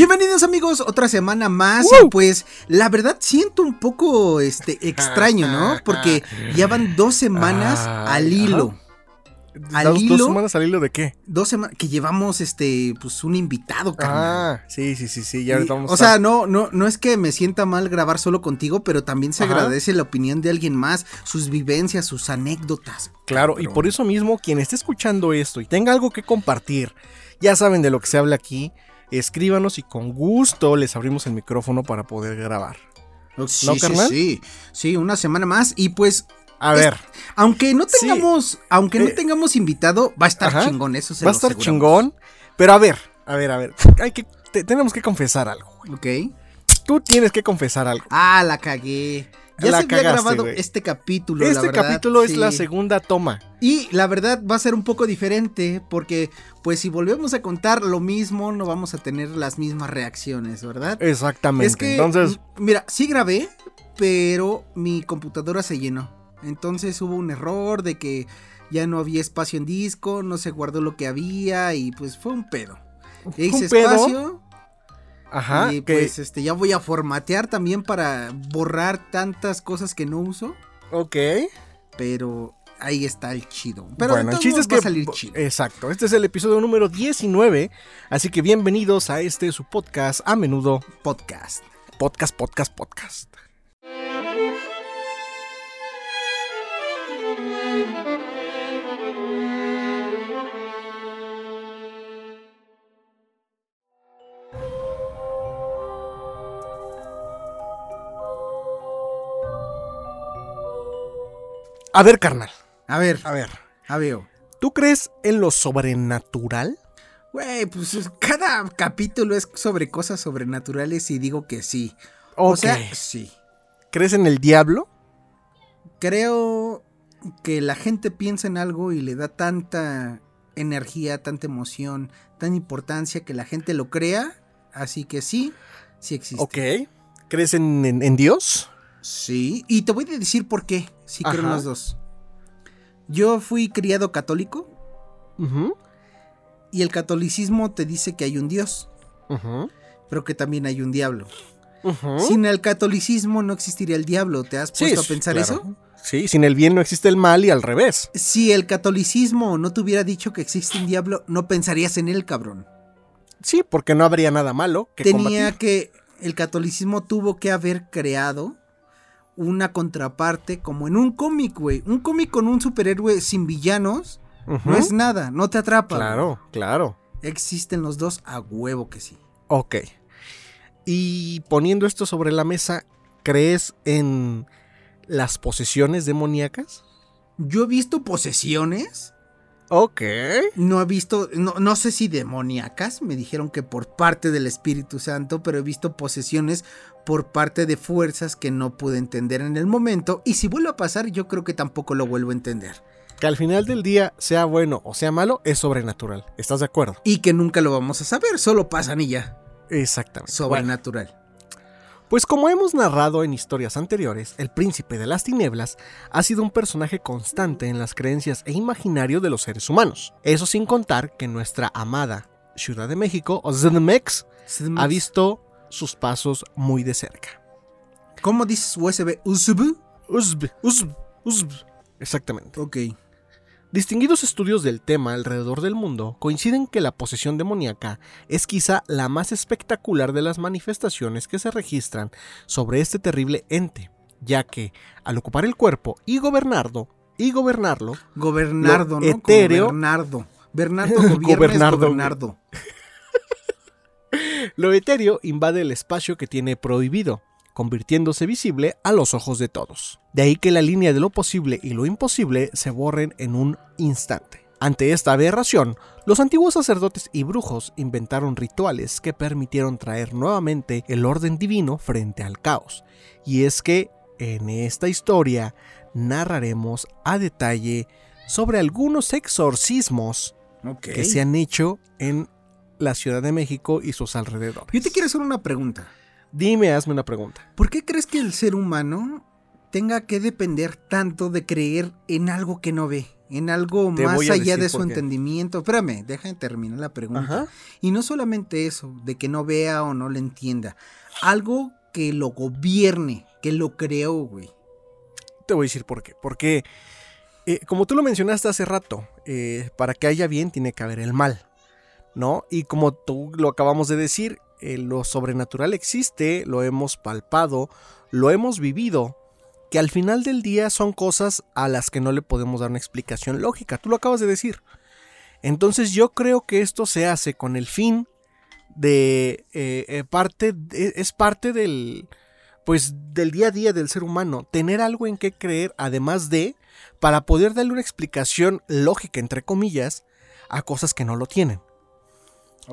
Bienvenidos amigos, otra semana más y pues la verdad siento un poco este extraño, ¿no? Porque ya van dos semanas Ah, al hilo. Al ¿Dos, hilo. dos semanas al hilo de qué? Dos semanas que llevamos este pues un invitado, carnal. Ah, sí, sí, sí, sí. Ya Y, vamos o a sea, no, no, no es que me sienta mal grabar solo contigo, pero también se Ajá. agradece la opinión de alguien más, sus vivencias, sus anécdotas. claro, y por eso mismo, quien esté escuchando esto y tenga algo que compartir, ya saben de lo que se habla aquí, escríbanos y con gusto les abrimos el micrófono para poder grabar. Sí, ¿No, sí, carnal? sí, sí, una semana más y pues A Es- ver, aunque no Sí. tengamos, aunque no Eh, tengamos invitado, va a estar ajá. chingón, eso se va a estar aseguramos. chingón, pero a ver, a ver, a ver, hay que, te- tenemos que confesar algo. güey. Ok. Tú tienes que confesar algo. Ah, la cagué. Ya La se había grabado este capítulo. la Este verdad, capítulo es la segunda toma. Y la verdad va a ser un poco diferente porque pues si volvemos a contar lo mismo no vamos a tener las mismas reacciones, ¿verdad? Exactamente. Es que, Entonces, mira, sí grabé, pero mi computadora se llenó. Entonces hubo un error de que ya no había espacio en disco, no se guardó lo que había y pues fue un pedo. Ya hice un pedo. Ajá, y que, pues este ya voy a formatear también para borrar tantas cosas que no uso, ok. pero ahí está el chido. Pero bueno, el chiste es que. va a salir chido. Exacto. Este es el episodio número 19. Así que bienvenidos a este su podcast a menudo. podcast. Podcast, podcast, podcast. A ver, carnal. A ver, A ver. a ver. ¿Tú crees en lo sobrenatural? Güey, pues cada capítulo es sobre cosas sobrenaturales y digo que sí. O Ok. sea, sí. ¿Crees en el diablo? Creo que la gente piensa en algo y le da tanta energía, tanta emoción, tanta importancia que la gente lo crea. Así que sí, sí existe. Ok. ¿Crees en, en- en Dios? Sí, y te voy a decir por qué, si creo en los dos. Yo fui criado católico y el catolicismo te dice que hay un Dios, pero que también hay un diablo. Sin el catolicismo no existiría el diablo, ¿te has Sí, puesto a sí, pensar claro. eso? Sí, sin el bien no existe el mal y al revés. Si el catolicismo no te hubiera dicho que existe un diablo, no pensarías en él, cabrón. Sí, porque no habría nada malo que Tenía combatir. que, el catolicismo tuvo que haber creado una contraparte como en un cómic, güey. Un cómic con un superhéroe sin villanos no es nada, no te atrapa. Claro, claro. Existen los dos a huevo que sí. Ok. Y poniendo esto sobre la mesa, ¿crees en las posesiones demoníacas? Yo he visto posesiones, Ok. no he visto, no, no sé si demoníacas, me dijeron que por parte del Espíritu Santo, pero he visto posesiones por parte de fuerzas que no pude entender en el momento, y si vuelve a pasar, yo creo que tampoco lo vuelvo a entender, Que al final del día, sea bueno o sea malo, es sobrenatural. ¿Estás de acuerdo? y que nunca lo vamos a saber, solo pasan y ya, Exactamente. Bueno, sobrenatural. Pues como hemos narrado en historias anteriores, el príncipe de las tinieblas ha sido un personaje constante en las creencias e imaginario de los seres humanos. Eso sin contar que nuestra amada Ciudad de México, o ZMX, ha visto sus pasos muy de cerca. ¿Cómo dices USB? ¿USB? Uzb, uzb, uzb. Exactamente. Ok. Distinguidos estudios del tema alrededor del mundo coinciden que la posesión demoníaca es quizá la más espectacular de las manifestaciones que se registran sobre este terrible ente, ya que al ocupar el cuerpo y gobernarlo, y gobernarlo, Gobernardo, Lo ¿no? Como etéreo- Bernardo. Bernardo Gobernardo, gobernardo. Lo etéreo invade el espacio que tiene prohibido, convirtiéndose visible a los ojos de todos. De ahí que la línea de lo posible y lo imposible se borren en un instante. Ante esta aberración, los antiguos sacerdotes y brujos inventaron rituales que permitieron traer nuevamente el orden divino frente al caos. Y es que en esta historia narraremos a detalle sobre algunos exorcismos que se han hecho en la Ciudad de México y sus alrededores. Yo te quiero hacer una pregunta. Dime, hazme una pregunta. ¿Por qué crees que el ser humano tenga que depender tanto de creer en algo que no ve, en algo Te más allá de su entendimiento. Espérame, déjame terminar la pregunta. Ajá. Y no solamente eso, de que no vea o no le entienda, algo que lo gobierne, que lo creó, güey. Te voy a decir por qué. Porque, eh, como tú lo mencionaste hace rato, eh, para que haya bien tiene que haber el mal, ¿no? Y como tú lo acabamos de decir, eh, lo sobrenatural existe, lo hemos palpado, lo hemos vivido, que al final del día son cosas a las que no le podemos dar una explicación lógica. Tú lo acabas de decir. Entonces yo creo que esto se hace con el fin de eh, eh, parte es parte del pues del día a día del ser humano tener algo en qué creer además de para poder darle una explicación lógica entre comillas a cosas que no lo tienen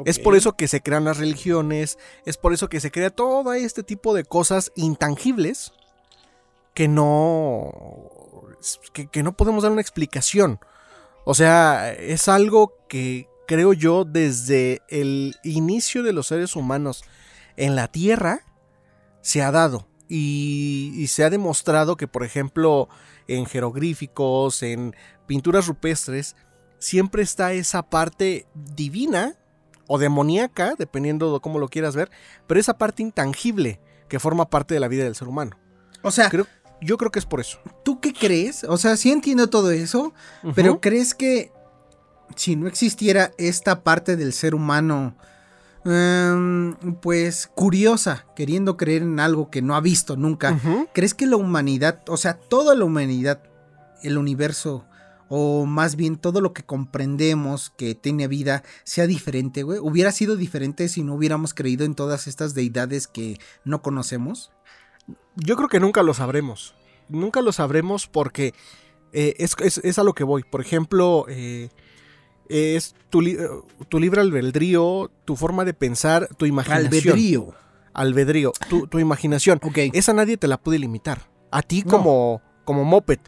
es por eso que se crean las religiones es por eso que se crea todo este tipo de cosas intangibles que no que, que no podemos dar una explicación. O sea es algo que creo yo desde el inicio de los seres humanos en la tierra se ha dado y, y se ha demostrado que por ejemplo en jeroglíficos en pinturas rupestres siempre está esa parte divina o demoníaca dependiendo de cómo lo quieras ver pero esa parte intangible que forma parte de la vida del ser humano O sea, Creo- yo creo que es por eso ¿tú qué crees? O sea, sí entiendo todo eso, pero. ¿crees que si no existiera esta parte del ser humano, em, pues curiosa, queriendo creer en algo que no ha visto nunca. ¿crees que la humanidad, o sea, toda la humanidad, el universo, o más bien todo lo que comprendemos que tiene vida, sea diferente, güey? ¿Hubiera sido diferente si no hubiéramos creído en todas estas deidades que no conocemos? Yo creo que nunca lo sabremos. Nunca lo sabremos porque eh, es, es- es a lo que voy. Por ejemplo, eh, es tu, li- tu libre albedrío, tu forma de pensar, tu imaginación. Albedrío. Albedrío, tu, tu imaginación. Ok. Esa nadie te la puede limitar. A ti No. como, como moped.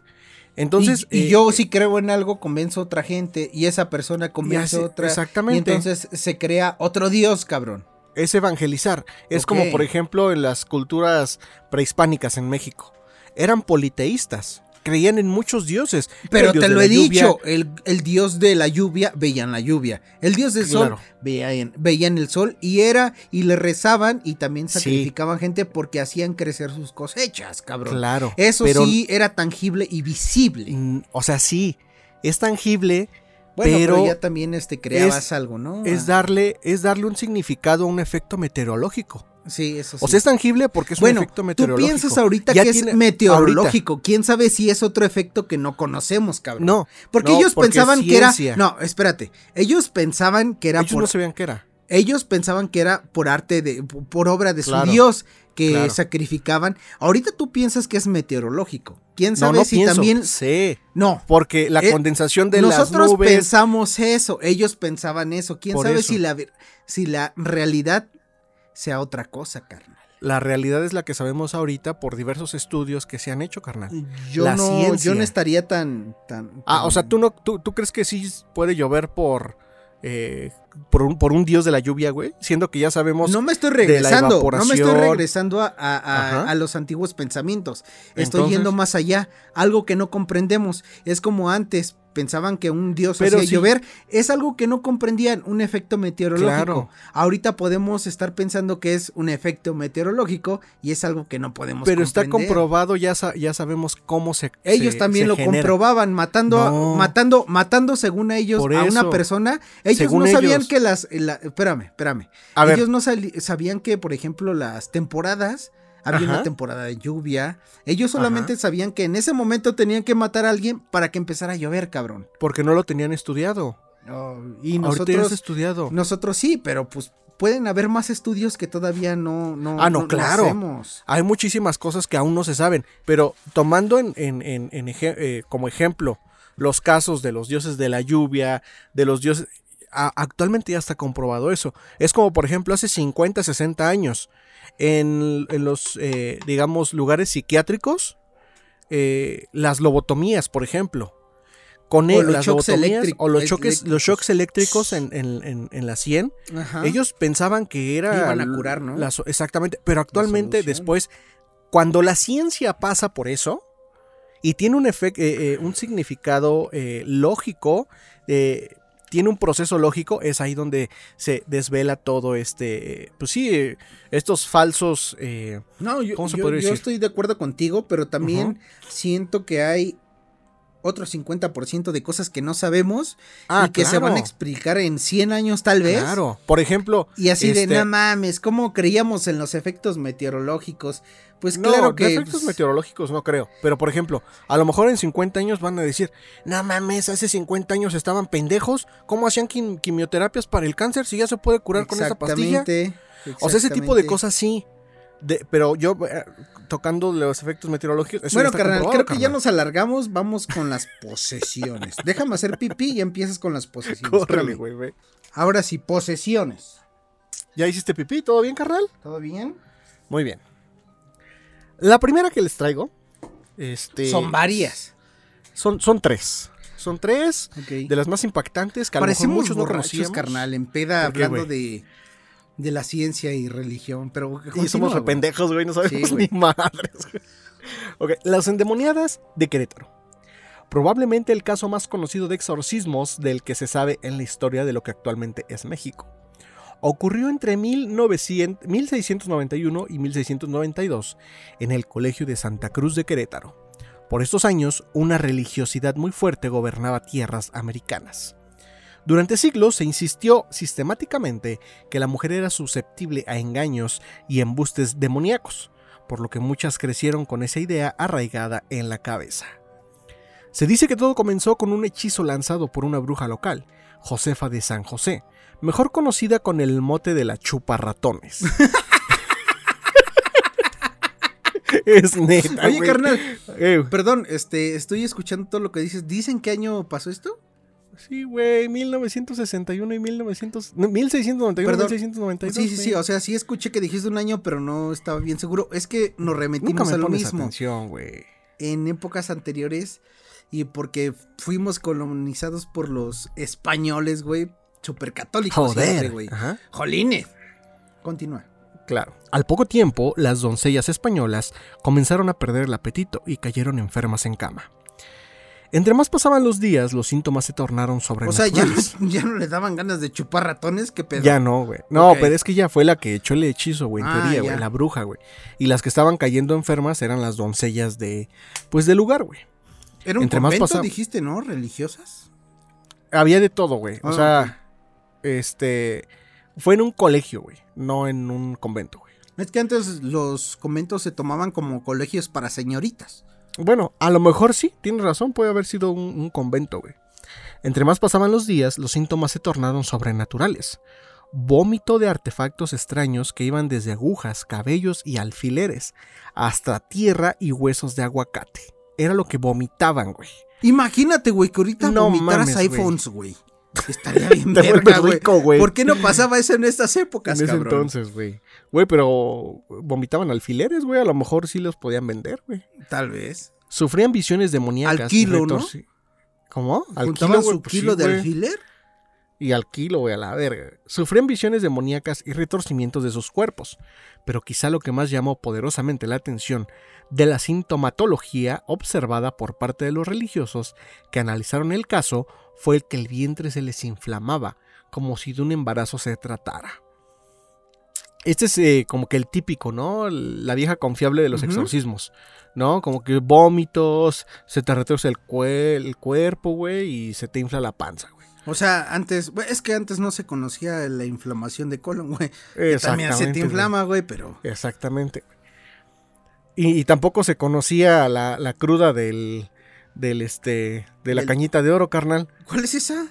Entonces, y, y eh, yo si creo en algo, convenzo a otra gente y esa persona convence a otra. exactamente. Y entonces se crea otro dios, cabrón. es evangelizar. Es como, por ejemplo, en las culturas prehispánicas en México. Eran politeístas. Creían en muchos dioses. Pero dios te lo he lluvia, dicho, el, el dios de la lluvia veían la lluvia. El dios del sol veían, veían el sol y era y le rezaban y también Sí. sacrificaban gente porque hacían crecer sus cosechas, cabrón. Claro. Eso pero, sí era tangible y visible. mm, O sea, sí. Es tangible. Bueno, pero, pero ya también este creabas es- algo, ¿no? Es Ah, darle, es darle un significado a un efecto meteorológico. Sí, eso sí. O sea, es tangible porque es bueno, un efecto tú meteorológico. piensas ahorita Ya que tiene- es meteorológico. ¿Quién sabe si es otro efecto que no conocemos, cabrón? No. Porque no, ellos porque pensaban que era. No, espérate. Ellos pensaban que era Ellos por. no sabían qué era. Ellos pensaban que era por arte de. por obra de Claro, su Dios que claro. sacrificaban. Ahorita tú piensas que es meteorológico. ¿Quién No, sabe no si pienso. también. Sí. No. Porque la Eh, condensación de Nosotros las nubes. pensamos eso. Ellos pensaban eso. ¿Quién Por sabe eso. si la, si la realidad sea otra cosa, carnal? La realidad es la que sabemos ahorita por diversos estudios que se han hecho, carnal. Yo La no, ciencia. yo no estaría tan, tan, Ah, o sea, ¿tú, no, tú, tú crees que sí puede llover por, eh, por, un, por un dios de la lluvia, güey? Siendo que ya sabemos... No me estoy la regresando, no me estoy regresando a, a- a- los antiguos pensamientos. Estoy Entonces- yendo más allá, algo que no comprendemos. Es como antes pensaban que un dios Pero hacía sí. llover, es algo que no comprendían, un efecto meteorológico. Claro. Ahorita podemos estar pensando que es un efecto meteorológico y es algo que no podemos pero está comprobado, ya, sa- ya sabemos cómo se Ellos se- también se lo genera. comprobaban, matando, a- matando, matando según ellos Por a una persona. Ellos Según no sabían ellos. que las, la- espérame, espérame. A ver, Ellos no sabían que, por ejemplo, las temporadas, había una temporada de lluvia. Ellos solamente Ajá. sabían que en ese momento tenían que matar a alguien para que empezara a llover, cabrón. porque no lo tenían estudiado. Oh, y Ahorita nosotros, estudiado. nosotros sí, pero pues pueden haber más estudios que todavía no, no, Ah, no, claro. hacemos. Hay muchísimas cosas que aún no se saben, pero tomando en, en- en- eh, como ejemplo los casos de los dioses de la lluvia, de los dioses... a- actualmente ya está comprobado eso. Es como, por ejemplo, hace 50, 60 años, en, en los, eh, digamos, lugares psiquiátricos, eh, las lobotomías, por ejemplo. Con e- los las shocks lobotomías o los choques, los shocks eléctricos en, en- en- en la 100, Ajá. ellos pensaban que era. Iban a curar, ¿no? la exactamente. Pero actualmente, después, Cuando la ciencia pasa por eso y tiene un, efec- eh, eh, un significado eh, lógico, eh, tiene un proceso lógico, es ahí donde se desvela todo este, pues sí, estos falsos... eh, No, yo, ¿Cómo se yo- yo decir? estoy de acuerdo contigo, pero también siento que hay otro 50% de cosas que no sabemos ah, y que se van a explicar en 100 años tal vez. Claro, por ejemplo... Y así de, este, no mames, ¿cómo creíamos en los efectos meteorológicos? Pues No, claro de que... efectos pues, meteorológicos no creo. Pero por ejemplo, a lo mejor en 50 años van a decir, no mames, hace 50 años estaban pendejos. ¿Cómo hacían quim- quimioterapias para el cáncer si ya se puede curar con esa pastilla? exactamente, O sea, ese tipo de cosas sí. De- pero yo, eh, tocando los efectos meteorológicos. eso Bueno, carnal, creo que ya nos alargamos, vamos con las posesiones. Déjame hacer pipí y empiezas con las posesiones. Córrele, güey, güey. Ahora sí, posesiones. ¿Ya hiciste pipí? ¿Todo bien, carnal? ¿Todo bien? Muy bien. La primera que les traigo. Este, Son varias. Son, son tres. Son tres de las más impactantes que a lo mejor Parecemos muchos no borrachos, conocíamos. carnal, en peda ¿Por qué, hablando de, de la ciencia y religión, pero Y somos güey. pendejos, güey, no sabemos Sí, güey. ni madres. Ok, las endemoniadas de Querétaro. Probablemente el caso más conocido de exorcismos del que se sabe en la historia de lo que actualmente es México. Ocurrió entre 1900 1691 y 1692 en el Colegio de Santa Cruz de Querétaro. Por estos años, una religiosidad muy fuerte gobernaba tierras americanas. Durante siglos se insistió sistemáticamente que la mujer era susceptible a engaños y embustes demoníacos, por lo que muchas crecieron con esa idea arraigada en la cabeza. Se dice que todo comenzó con un hechizo lanzado por una bruja local, Josefa de San José, mejor conocida con el mote de la chupa ratones. es neta. Oye, carnal, Eh, perdón, este, estoy escuchando todo lo que dices. ¿Dicen qué año pasó esto? Sí, güey, 1961 y 1900, no, 1691 Perdón. 1692. Sí, sí, sí, o sea, sí escuché que dijiste un año, pero no estaba bien seguro. Es que nos Nunca remetimos me a lo mismo. atención, güey. En épocas anteriores y porque fuimos colonizados por los españoles, güey, supercatólicos. Joder. güey. Jolines. Continúa. Claro. Al poco tiempo, las doncellas españolas comenzaron a perder el apetito y cayeron enfermas en cama. Entre más pasaban los días, los síntomas se tornaron O sea, sobrenaturales. ya, ya no le daban ganas de chupar ratones, qué pedo. Ya no, güey. No, pero es que ya fue la que echó el hechizo, güey, en Ah, teoría, güey, la bruja, güey. Y las que estaban cayendo enfermas eran las doncellas de, pues, del lugar, güey. Era un entre más convento, dijiste, ¿no? Religiosas. Había de todo, güey. O Ah, sea, este, fue en un colegio, güey, no en un convento, güey. Es que antes los conventos se tomaban como colegios para señoritas. Bueno, a lo mejor sí, tienes razón, puede haber sido un, un convento, güey. Entre más pasaban los días, los síntomas se tornaron sobrenaturales. Vómito de artefactos extraños que iban desde agujas, cabellos y alfileres, hasta tierra y huesos de aguacate. Era lo que vomitaban, güey. Imagínate, güey, que ahorita No vomitaras mames, iPhones, güey. Estaría bien verga, güey. rico, güey. ¿Por qué no pasaba eso en estas épocas, En ese cabrón? entonces, güey. Güey, pero vomitaban alfileres, güey. A lo mejor sí los podían vender, güey. Tal vez. Sufrían visiones demoníacas. Al kilo, ¿no? ¿Cómo? Al ¿Juntaban kilo, su pues kilo sí, de alfiler? y al kilo, güey, a la verga. Sufrían visiones demoníacas y retorcimientos de sus cuerpos, pero quizá lo que más llamó poderosamente la atención de la sintomatología observada por parte de los religiosos que analizaron el caso fue el que el vientre se les inflamaba, como si de un embarazo se tratara. Este es eh, como que el típico, ¿no? La vieja confiable de los exorcismos, ¿no? Como que vómitos, se te retorce el, cue- el cuerpo, güey, y se te infla la panza, güey. O sea, antes, es que antes no se conocía la inflamación de colon, güey. También se te inflama, güey, pero... Exactamente. Y, y tampoco se conocía la, la cruda del, del este, de la cañita de oro, carnal. ¿Cuál es esa?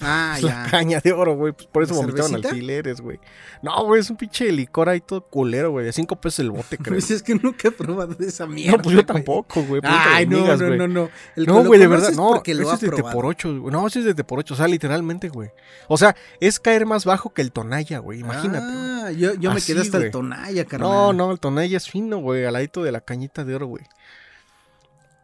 Ah, la ya. caña de oro, güey. pues por eso ¿La vomitaban cervecita? alfileres, güey. No, güey, es un pinche licor ahí todo culero, güey. De cinco pesos el bote, creo. Pues es que nunca he probado esa mierda. no, pues yo tampoco, güey. Ay, no, amigas, no, no, no. El No, güey, de verdad, es no, ha es de probado. por ocho, güey. No, ese es de por ocho, o sea, literalmente, güey. O sea, es caer más bajo que el tonalla, güey, imagínate. güey. Ah, yo, yo me quedé hasta el tonalla, carnal. No, no, el tonalla es fino, güey, al ladito de la cañita de oro, güey.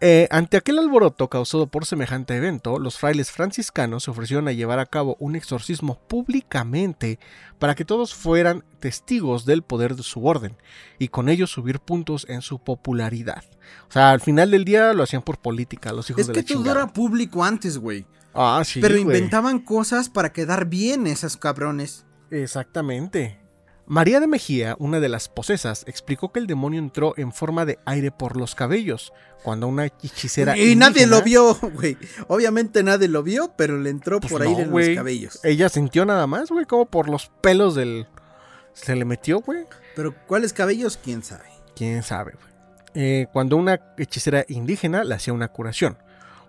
Eh, ante aquel alboroto causado por semejante evento, los frailes franciscanos se ofrecieron a llevar a cabo un exorcismo públicamente para que todos fueran testigos del poder de su orden y con ello subir puntos en su popularidad. O sea, al final del día lo hacían por política, los hijos Es de que la todo chingada. era público antes, güey. Ah, sí, Pero inventaban cosas para quedar bien esas cabrones. Exactamente. María de Mejía, una de las posesas, explicó que el demonio entró en forma de aire por los cabellos, cuando una hechicera Y nadie lo vio, güey. Obviamente nadie lo vio, pero le entró Pues por no, ahí en los cabellos. Ella sintió nada más, güey, como por los pelos del... Se le metió, güey. Pero ¿cuáles cabellos? ¿Quién sabe? Quién sabe, güey. Eh, cuando una hechicera indígena le hacía una curación.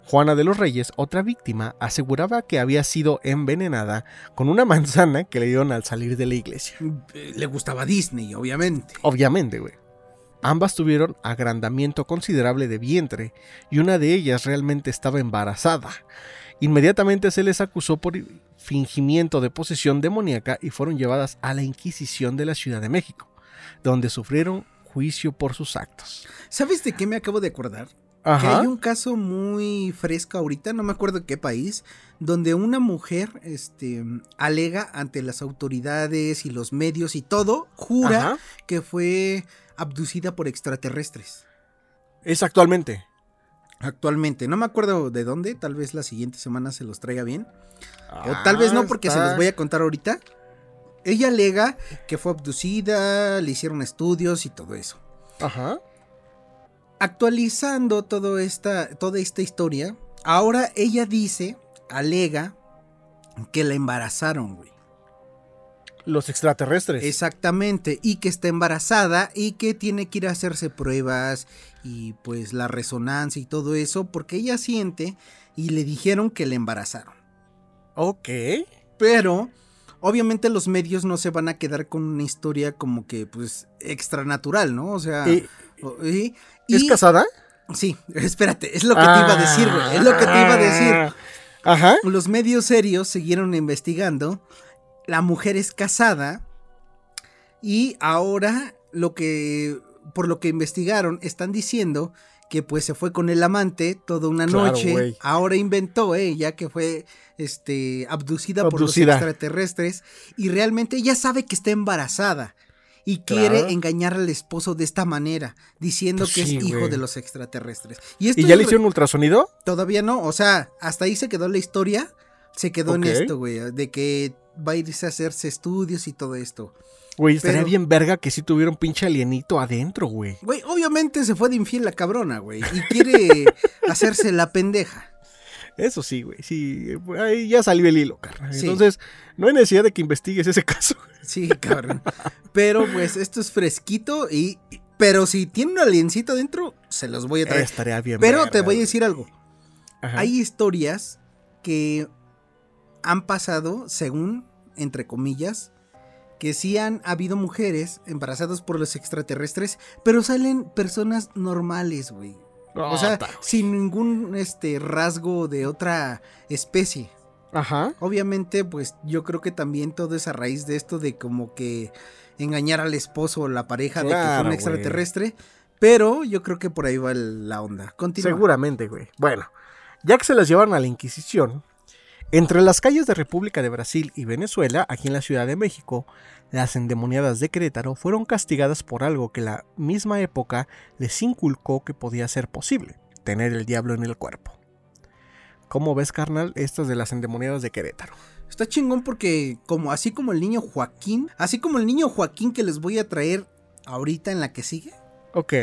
Juana de los Reyes, otra víctima, aseguraba que había sido envenenada con una manzana que le dieron al salir de la iglesia. Eh, Le gustaba Disney, obviamente. Obviamente, güey. Ambas tuvieron agrandamiento considerable de vientre y una de ellas realmente estaba embarazada. Inmediatamente se les acusó por fingimiento de posesión demoníaca y fueron llevadas a la Inquisición de la Ciudad de México, donde sufrieron juicio por sus actos. ¿Sabes de qué me acabo de acordar? Ajá. hay un caso muy fresco ahorita, no me acuerdo qué país, donde una mujer este, alega ante las autoridades y los medios y todo, jura Ajá. que fue abducida por extraterrestres. Es actualmente. Actualmente, no me acuerdo de dónde, tal vez la siguiente semana se los traiga bien. O tal vez Ah, no, porque se los voy a contar ahorita. Ella alega que fue abducida, le hicieron estudios y todo eso. Ajá. Actualizando todo esta, toda esta historia, ahora ella dice, alega, que la embarazaron, güey. Los extraterrestres. Exactamente, y que está embarazada y que tiene que ir a hacerse pruebas y pues la resonancia y todo eso, porque ella siente y le dijeron que la embarazaron. Ok. Pero obviamente los medios no se van a quedar con una historia como que pues extranatural, ¿no? O sea, ¿Y- o- y- ¿Es casada? Sí, espérate, es lo que te iba a decir, güey, es lo que te iba a decir. Ah. Ajá. Los medios serios siguieron investigando. La mujer es casada y ahora lo que por lo que investigaron están diciendo que pues se fue con el amante toda una Claro, noche. Ahora inventó ella que fue este abducida, por Abducida. los extraterrestres y realmente ella sabe que está embarazada. Y quiere Claro. engañar al esposo de esta manera, diciendo Pues que sí, es hijo de los extraterrestres. Y, esto ¿Y ya es le hicieron ultrasonido? Todavía no, o sea, hasta ahí se quedó la historia. Se quedó en esto, güey, de que va a irse a hacerse estudios y todo esto. Güey, estaría Pero- bien verga que sí tuviera un pinche alienito adentro, güey. Güey, obviamente se fue de infiel la cabrona, güey, y quiere hacerse la pendeja. Eso sí, güey. Sí, ahí ya salió el hilo, carnal. Sí. Entonces, no hay necesidad de que investigues ese caso. Sí, cabrón. Pero pues esto es fresquito y... Pero si tiene un aliencito adentro, se los voy a traer. Estaría bien. Pero verga, te voy a decir algo. Ajá. Hay historias que han pasado, según, entre comillas, que sí han habido mujeres embarazadas por los extraterrestres, pero salen personas normales, güey. O sea, sin ningún este rasgo de otra especie. Ajá. Obviamente, pues yo creo que también todo es a raíz de esto de como que engañar al esposo o la pareja de que fue un extraterrestre. Pero yo creo que por ahí va el- la onda. Continúa. Seguramente, güey. Bueno, ya que se las llevaron a la Inquisición, entre las calles de República de Brasil y Venezuela, aquí en la Ciudad de México, las endemoniadas de Querétaro fueron castigadas por algo que la misma época les inculcó que podía ser posible, tener el diablo en el cuerpo. ¿Cómo ves, carnal, estas de las endemoniadas de Querétaro? Está chingón porque como así como el niño Joaquín, así como el niño Joaquín que les voy a traer ahorita en la que sigue, Ok.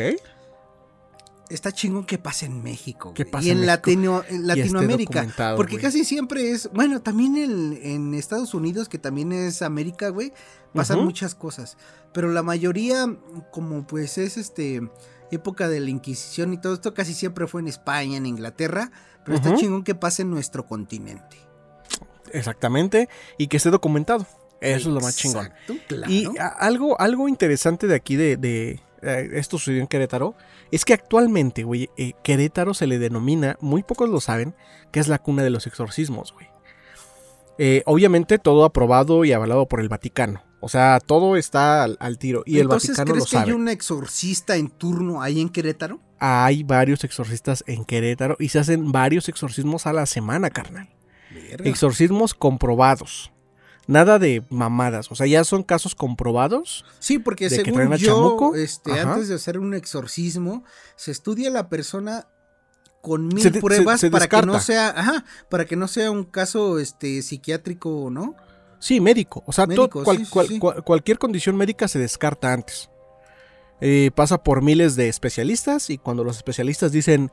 Está chingón que pase en México. Que pase y en. Latino- Latinoamérica. Porque casi siempre es, bueno, también en, en Estados Unidos, que también es América, güey, pasan muchas cosas. Pero la mayoría, como pues es este época de la Inquisición y todo esto, casi siempre fue en España, en Inglaterra. Pero está chingón que pase en nuestro continente. Exactamente. Y que esté documentado. Eso es lo más chingón. Claro. Y a- algo, algo interesante de aquí de, de, eh, esto sucedió en Querétaro es que actualmente, güey, eh, Querétaro se le denomina, muy pocos lo saben, que es la cuna de los exorcismos, güey. Eh, obviamente todo aprobado y avalado por el Vaticano. O sea, todo está al, al tiro. Y Entonces, el Vaticano ¿crees lo que hay sabe. un exorcista en turno ahí en Querétaro? Hay varios exorcistas en Querétaro y se hacen varios exorcismos a la semana, carnal. Exorcismos comprobados. Nada de mamadas. O sea, ya son casos comprobados. Sí, porque de según traen a yo, chamuco, este, ajá. antes de hacer un exorcismo, se estudia la persona con mil Se de- se- pruebas se para que no sea, ajá, para que no sea un caso este psiquiátrico, ¿no? Sí, médico. O sea, Médico, cual- sí, sí, cual- sí. cual- cualquier condición médica se descarta antes. Eh, pasa por miles de especialistas y cuando los especialistas dicen,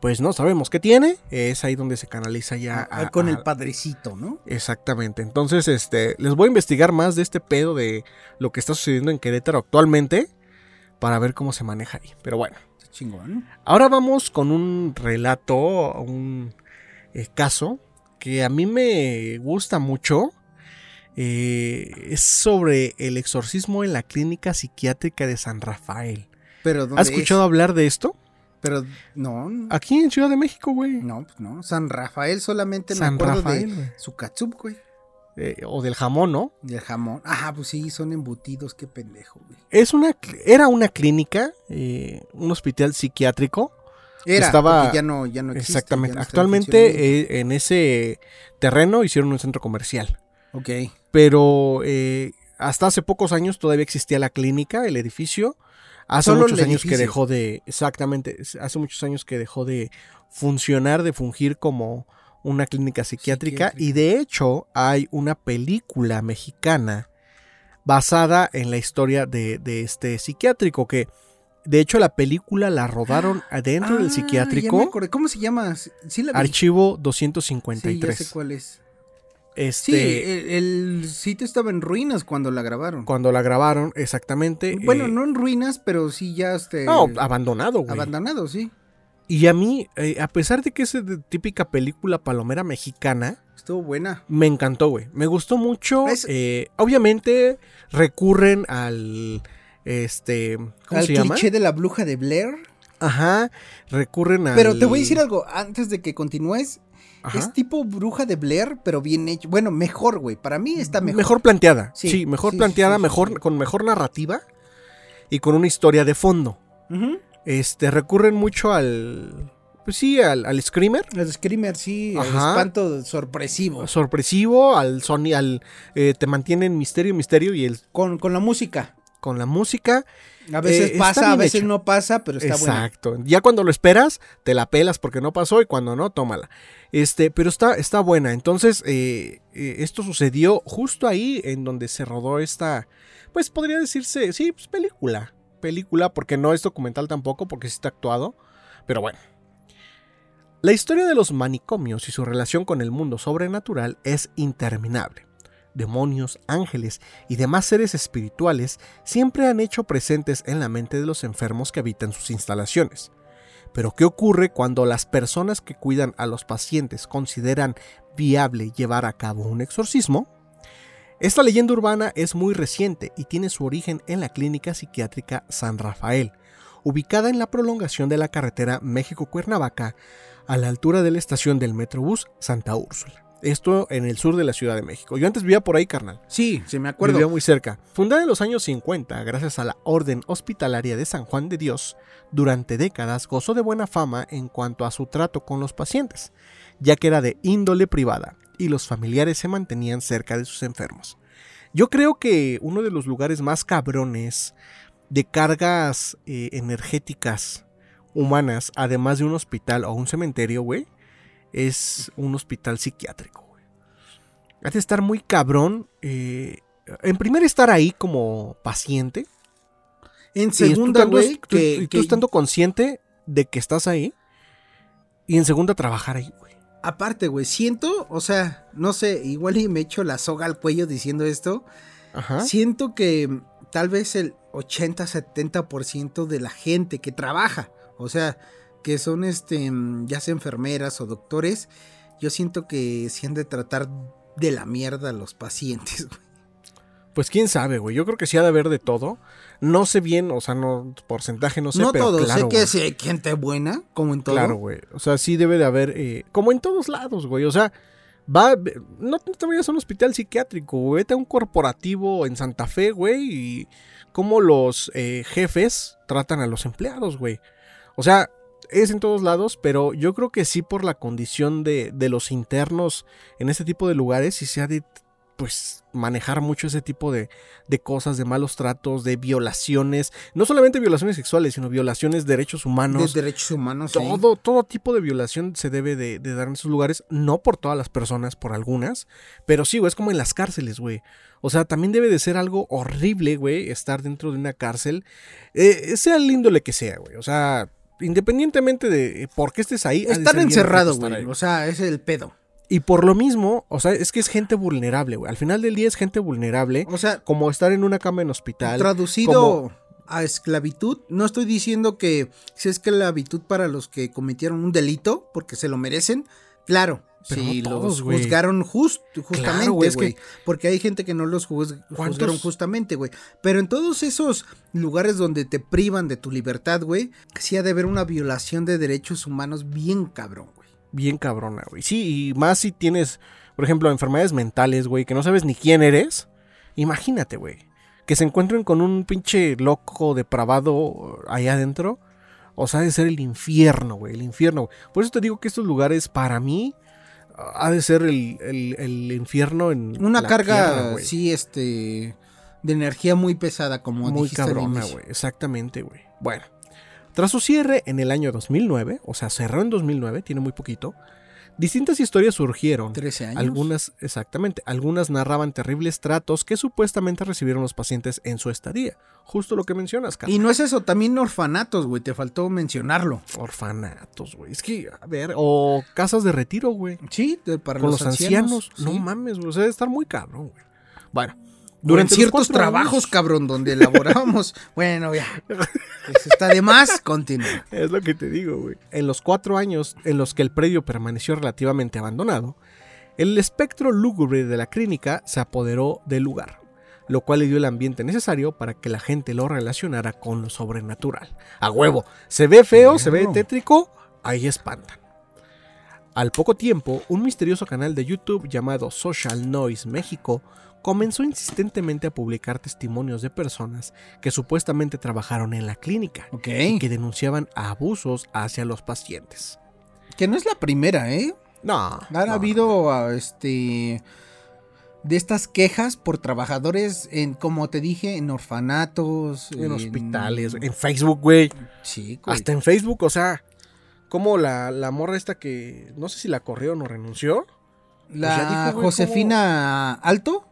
pues no sabemos qué tiene, es ahí donde se canaliza ya Ah, a- con a- el padrecito, ¿no? Exactamente. Entonces, este, les voy a investigar más de este pedo de lo que está sucediendo en Querétaro actualmente para ver cómo se maneja ahí. Pero bueno, Está chingón. ahora vamos con un relato, un eh, caso que a mí me gusta mucho. Eh, es sobre el exorcismo en la clínica psiquiátrica de San Rafael. Pero ¿dónde ¿Has escuchado es? hablar de esto? Pero no, Aquí en Ciudad de México, güey. no, pues no. San Rafael solamente me San acuerdo Rafael, de su katsup, güey. Eh, o del jamón, ¿no? Del jamón. Ajá, pues sí, son embutidos, qué pendejo, güey. Es una, era una clínica, eh, un hospital psiquiátrico. Era, Estaba- ya no, ya no existe. Exactamente. ya no. Actualmente eh, en ese terreno hicieron un centro comercial. Ok. Pero eh, hasta hace pocos años todavía existía la clínica, el edificio. Hace Solo muchos años que dejó de. Exactamente. Hace muchos años que dejó de funcionar, de fungir como una clínica psiquiátrica. Psiquiátrica. Y de hecho, hay una película mexicana basada en la historia de, de este psiquiátrico. Que de hecho la película la rodaron adentro Ah, del ya me psiquiátrico. ¿Cómo se llama? Sí, sí la. Archivo Sí, 253. ya sé cuál es. Este, Sí, el, el sitio estaba en ruinas cuando la grabaron. cuando la grabaron, exactamente. Bueno, eh, no en ruinas, pero sí ya este, No, abandonado, güey. abandonado, sí. Y a mí, eh, a pesar de que es de típica película palomera mexicana, Estuvo buena. me encantó, güey. Me gustó mucho. Es- eh, obviamente recurren al, este, ¿cómo Al se llama? cliché de la bruja de Blair. Ajá, recurren al... Pero te voy a decir algo, antes de que continúes, Ajá. es tipo bruja de Blair, pero bien hecho. Bueno, mejor, güey. Para mí está mejor. Mejor planteada. Sí, Sí, mejor sí, planteada, sí, mejor, con mejor narrativa y con una historia de fondo. Este, recurren mucho al... Pues sí, al, al screamer. El Screamer, sí, Ajá. espanto sorpresivo. sorpresivo, al Sony, al eh, te mantienen misterio, misterio y el Con, con la música. Con la música. A veces Eh, pasa, a veces hecho. no pasa, pero está bueno. Exacto. Ya cuando lo esperas, te la pelas porque no pasó y cuando no, tómala. Este, pero está, está buena. Entonces, eh, eh, esto sucedió justo ahí en donde se rodó esta, pues podría decirse, sí, pues película. Película, porque no es documental tampoco, porque sí está actuado. Pero bueno. La historia de los manicomios y su relación con el mundo sobrenatural es interminable. Demonios, ángeles y demás seres espirituales siempre han hecho presentes en la mente de los enfermos que habitan sus instalaciones. Pero ¿qué ocurre cuando las personas que cuidan a los pacientes consideran viable llevar a cabo un exorcismo? Esta leyenda urbana es muy reciente y tiene su origen en la clínica psiquiátrica San Rafael, ubicada en la prolongación de la carretera México-Cuernavaca, a la altura de la estación del Metrobús Santa Úrsula. Esto en el sur de la Ciudad de México. Yo antes vivía por ahí, carnal. Sí, se me acuerdo. Vivía muy cerca. Fundada en los años 50 gracias a la Orden Hospitalaria de San Juan de Dios, durante décadas gozó de buena fama en cuanto a su trato con los pacientes, ya que era de índole privada y los familiares se mantenían cerca de sus enfermos. Yo creo que uno de los lugares más cabrones de cargas eh, energéticas humanas, además de un hospital o un cementerio, güey, es un hospital psiquiátrico, güey. Hay de estar muy cabrón. eh, en primer, estar ahí como paciente. En tú segunda, güey, tú- que, tú que- estando consciente de que estás ahí. Y en segunda, trabajar ahí, güey. aparte, güey, siento, o sea, no sé, igual y me echo la soga al cuello diciendo esto. Ajá. Siento que tal vez el 80-70% de la gente que trabaja, o sea, que son este, mm, ya sea enfermeras o doctores, yo siento que se han de tratar de la mierda a los pacientes, güey. Pues quién sabe, güey. Yo creo que sí ha de haber de todo. No sé bien, o sea, no, porcentaje no sé, no pero todo, claro, sé que güey. sí hay gente buena, como en todo. Claro, güey. O sea, sí debe de haber, eh, como en todos lados, güey. O sea, Va, no te vayas a un hospital psiquiátrico, vete a un corporativo en Santa Fe, güey, y cómo los eh, jefes tratan a los empleados, güey. O sea, es en todos lados, pero yo creo que sí por la condición de, de los internos en este tipo de lugares y se ha de pues manejar mucho ese tipo de, de, cosas, de malos tratos, de violaciones, no solamente violaciones sexuales, sino violaciones de derechos humanos. De derechos humanos. Todo, todo tipo de violación se debe de, de, dar en esos lugares, no por todas las personas, por algunas, pero sí, güey, es como en las cárceles, güey. O sea, también debe de ser algo horrible, güey, estar dentro de una cárcel, eh, sea el índole que sea, güey. O sea, independientemente de por qué estés ahí. Estar encerrado, güey. O sea, es el pedo. Y por lo mismo, o sea, es que es gente vulnerable, güey. Al final del día es gente vulnerable. O sea, como estar en una cama en hospital. Traducido a esclavitud, no estoy diciendo que sea esclavitud para los que cometieron un delito, porque se lo merecen. Claro, si los juzgaron just, justamente, güey. Porque hay gente que no los juzgaron justamente, güey. Pero en todos esos lugares donde te privan de tu libertad, güey, sí ha de haber una violación de derechos humanos bien cabrón bien cabrona, güey. Sí, y más si tienes, por ejemplo, enfermedades mentales, güey, que no sabes ni quién eres. Imagínate, güey. Que se encuentren con un pinche loco depravado allá adentro. O sea, de ser el infierno, güey. El infierno. Por eso te digo que estos lugares, para mí, ha de ser el, infierno en. Una carga, sí, este. De energía muy pesada, como Muy cabrona, güey. Exactamente, güey. Bueno. Tras su cierre en el año 2009, o sea, cerró en 2009, tiene muy poquito, distintas historias surgieron. 13 años. Algunas, exactamente, algunas narraban terribles tratos que supuestamente recibieron los pacientes en su estadía. Justo lo que mencionas, Carlos. Y no es eso, también orfanatos, güey, te faltó mencionarlo. Orfanatos, güey. Es que, a ver, o casas de retiro, güey. Sí, para los, ancianos. No mames, güey, o sea, debe estar muy cabrón, güey. Bueno, durante ciertos trabajos, cabrón, donde elaborábamos. bueno, ya. Pues está de más, continúa. Es lo que te digo, güey. En los cuatro años en los que el predio permaneció relativamente abandonado, el espectro lúgubre de la clínica se apoderó del lugar, lo cual le dio el ambiente necesario para que la gente lo relacionara con lo sobrenatural. A huevo, se ve feo, se ve tétrico, ahí espantan. Al poco tiempo, un misterioso canal de YouTube llamado Social Noise México comenzó insistentemente a publicar testimonios de personas que supuestamente trabajaron en la clínica y que denunciaban abusos hacia los pacientes. Que no es la primera, ¿eh? No. Han habido ah, este de estas quejas por trabajadores en, como te dije, en orfanatos, en, hospitales, en Facebook, güey. Sí, güey. Hasta en Facebook, o sea, como la, la morra esta que no sé si la corrió o no renunció. Pues la Josefina Alto.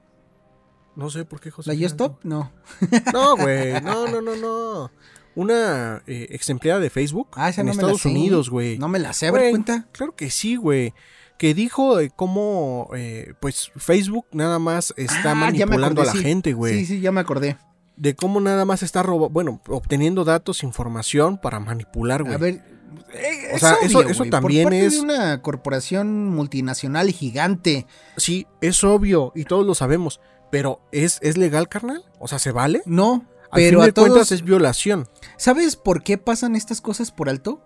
No sé por qué José. ¿La Stop? No. No, güey. No, no, no, no. Una eh, ex empleada de Facebook ah, en Estados Unidos, güey. No me la sé, ¿ver cuenta? Claro que sí, güey. Que dijo cómo, eh, pues, Facebook nada más está ah, manipulando a la gente, güey. Sí, sí, ya me acordé. De cómo nada más está robando, bueno, obteniendo datos, información para manipular, güey. A ver, eh, o sea, eso, eso también Por parte es. De una corporación multinacional gigante. Sí, es obvio y todos lo sabemos. Pero ¿es, ¿es legal, carnal? O sea, ¿se vale? No, Al pero fin de cuentas es violación. ¿Sabes por qué pasan estas cosas por alto?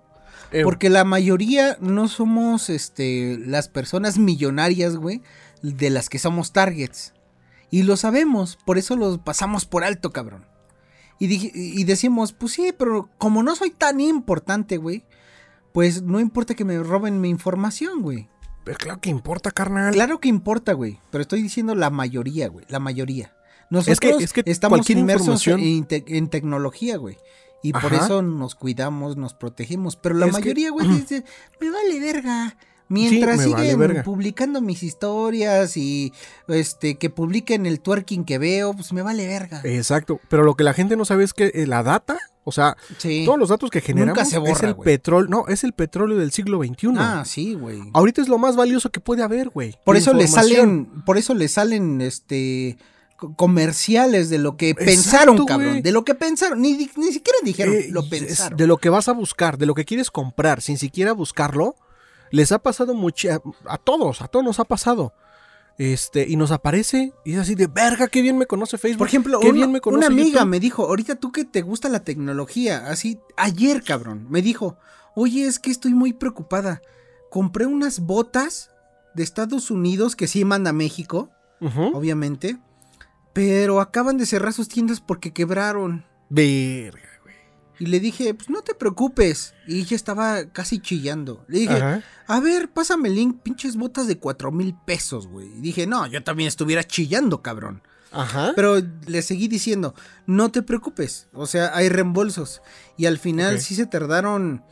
Eh, Porque la mayoría no somos este, las personas millonarias, güey, de las que somos targets. Y lo sabemos, por eso los pasamos por alto, cabrón. Y, y decimos, pues sí, pero como no soy tan importante, güey, pues no importa que me roben mi información, güey. Pero claro que importa, carnal. Claro que importa, güey. Pero estoy diciendo la mayoría, güey. La mayoría. Nosotros es que, estamos inmersos en, tecnología, güey. Y por eso nos cuidamos, nos protegemos. Pero la mayoría, güey, dice, me vale verga. Mientras siguen publicando mis historias y este que publiquen el twerking que veo, pues me vale verga. Exacto. Pero lo que la gente no sabe es que eh, la data o sea, todos los datos que generamos se es el petróleo, no, es el petróleo del siglo XXI. Ah, sí, güey. Ahorita es lo más valioso que puede haber, güey. Por eso le salen, por eso le salen, este, comerciales de lo que pensaron, cabrón. De lo que pensaron. Ni, ni siquiera dijeron, eh, lo pensaron. De lo que vas a buscar, de lo que quieres comprar, sin siquiera buscarlo. Les ha pasado mucho, a todos, a todos nos ha pasado. Este, y nos aparece y es así de verga, qué bien me conoce Facebook. Por ejemplo, una, amiga me dijo, ahorita tú que te gusta la tecnología, así, ayer, cabrón, me dijo, oye, es que estoy muy preocupada. Compré unas botas de Estados Unidos que sí manda a México, obviamente. Pero acaban de cerrar sus tiendas porque quebraron. Verga. Y le dije, pues no te preocupes. Y ella estaba casi chillando. Le dije, Ajá. a ver, pásame el link, pinches botas de cuatro mil pesos, güey. Y dije, no, yo también estuviera chillando, cabrón. Ajá. Pero le seguí diciendo, no te preocupes. O sea, hay reembolsos. Y al final sí se tardaron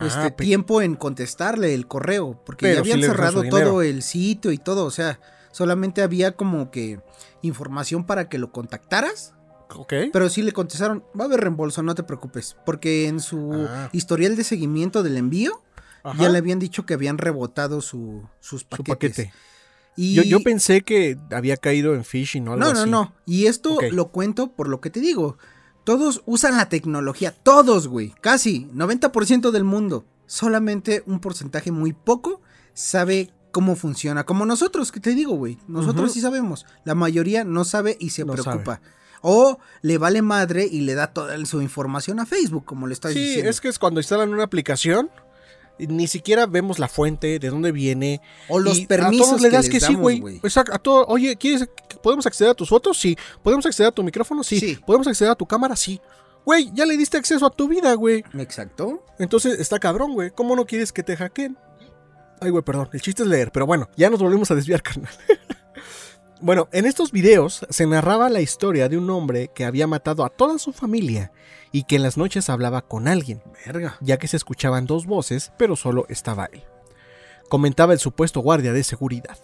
Ah, este tiempo en contestarle el correo. Porque ya habían cerrado todo el sitio y todo. O sea, solamente había como que información para que lo contactaras. Ok. Pero sí le contestaron, va a haber reembolso, no te preocupes. Porque en su Ah. historial de seguimiento del envío, Ajá. ya le habían dicho que habían rebotado su, sus Su paquetes. paquete. Y... Yo, yo pensé que había caído en phishing o algo No, no, así. no. Y esto lo cuento por lo que te digo. Todos usan la tecnología, todos, güey. Casi 90% del mundo. Solamente un porcentaje muy poco sabe cómo funciona. Como nosotros, que te digo, güey. Nosotros sí sabemos. La mayoría no sabe y se No preocupa. O le vale madre y le da toda su información a Facebook, como le estás Sí, diciendo. es que es cuando instalan una aplicación, y ni siquiera vemos la fuente, de dónde viene. O los y permisos a todos le das que que, les sí, damos, güey. güey. Exacto, a todo, oye, ¿quieres, ¿podemos acceder a tus fotos? Sí. ¿Podemos acceder a tu micrófono? Sí. Sí. ¿Podemos acceder a tu cámara? Sí. Güey, ya le diste acceso a tu vida, güey. Exacto. Entonces está cabrón, güey. ¿Cómo no quieres que te hackeen? Ay, güey, perdón. El chiste es leer, pero bueno, ya nos volvemos a desviar, carnal. Bueno, en estos videos se narraba la historia de un hombre que había matado a toda su familia y que en las noches hablaba con alguien, Verga. ya que se escuchaban dos voces, pero solo estaba él. Comentaba el supuesto guardia de seguridad.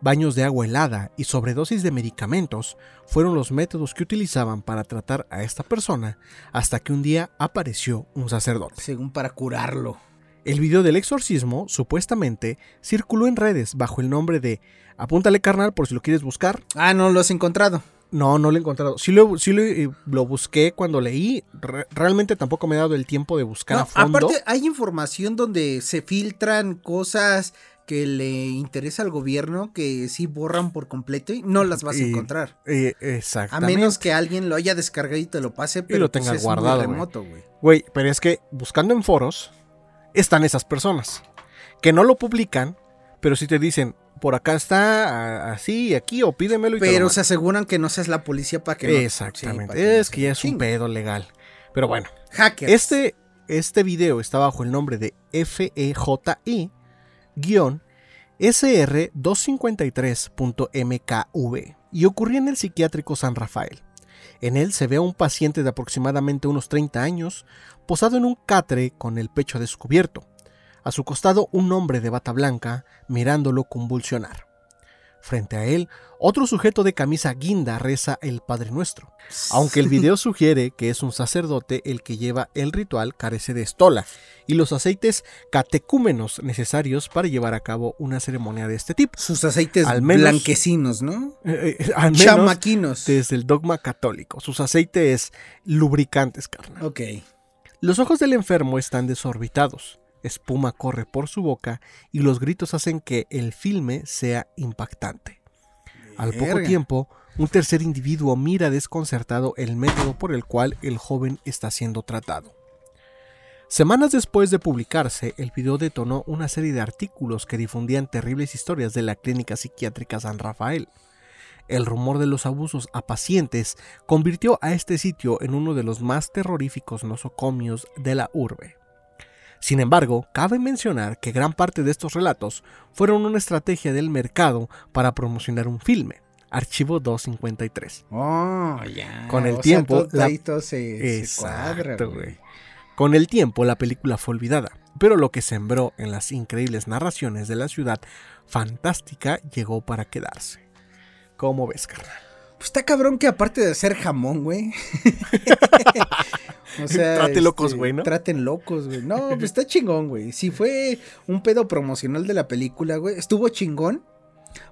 Baños de agua helada y sobredosis de medicamentos fueron los métodos que utilizaban para tratar a esta persona hasta que un día apareció un sacerdote. Según para curarlo. El video del exorcismo, supuestamente, circuló en redes bajo el nombre de Apúntale carnal por si lo quieres buscar. Ah, no lo has encontrado. No, no lo he encontrado. Sí lo, sí lo, eh, lo busqué cuando leí. Re- realmente tampoco me he dado el tiempo de buscar No, a fondo. aparte, hay información donde se filtran cosas que le interesa al gobierno que sí borran por completo y no las vas a Y- encontrar. Eh, A exactamente. menos que alguien lo haya descargado y te lo pase, pero lo pues guardado, remoto, güey. Güey, pero es que buscando en foros están esas personas que no lo publican, pero sí te dicen, por acá está, así, aquí, o pídemelo y Pero mando". se aseguran que no seas la policía para que no. Exactamente. sí, para que no es que ya es un pedo legal. Pero bueno. Hacker. Este, este video está bajo el nombre de FEJI-SR253.MKV y ocurrió en el psiquiátrico San Rafael. En él se ve a un paciente de aproximadamente unos 30 años posado en un catre con el pecho descubierto. A su costado un hombre de bata blanca mirándolo convulsionar. Frente a él, otro sujeto de camisa guinda reza el Padre Nuestro. Aunque el video sugiere que es un sacerdote el que lleva el ritual, carece de estola y los aceites catecúmenos necesarios para llevar a cabo una ceremonia de este tipo. Sus aceites Al menos- blanquecinos, ¿no? Eh, eh, al menos Chamaquinos. desde el dogma católico. Sus aceites lubricantes, carnal. Ok. Los ojos del enfermo están desorbitados. Espuma corre por su boca y los gritos hacen que el filme sea impactante. Al poco tiempo, un tercer individuo mira desconcertado el método por el cual el joven está siendo tratado. Semanas después de publicarse, el video detonó una serie de artículos que difundían terribles historias de la clínica psiquiátrica San Rafael. El rumor de los abusos a pacientes convirtió a este sitio en uno de los más terroríficos nosocomios de la urbe. Sin embargo, cabe mencionar que gran parte de estos relatos fueron una estrategia del mercado para promocionar un filme, Archivo 253. Oh, ya. Con el O tiempo, la- todo se, cuadra. Con el tiempo la película fue olvidada, pero lo que sembró en las increíbles narraciones de la ciudad fantástica llegó para quedarse. ¿Cómo ves, carnal? Pues está cabrón que aparte de hacer jamón, güey. o sea, Trate este, locos, güey, ¿no? Traten locos, güey. No, pues está chingón, güey. Si fue un pedo promocional de la película, güey, estuvo chingón.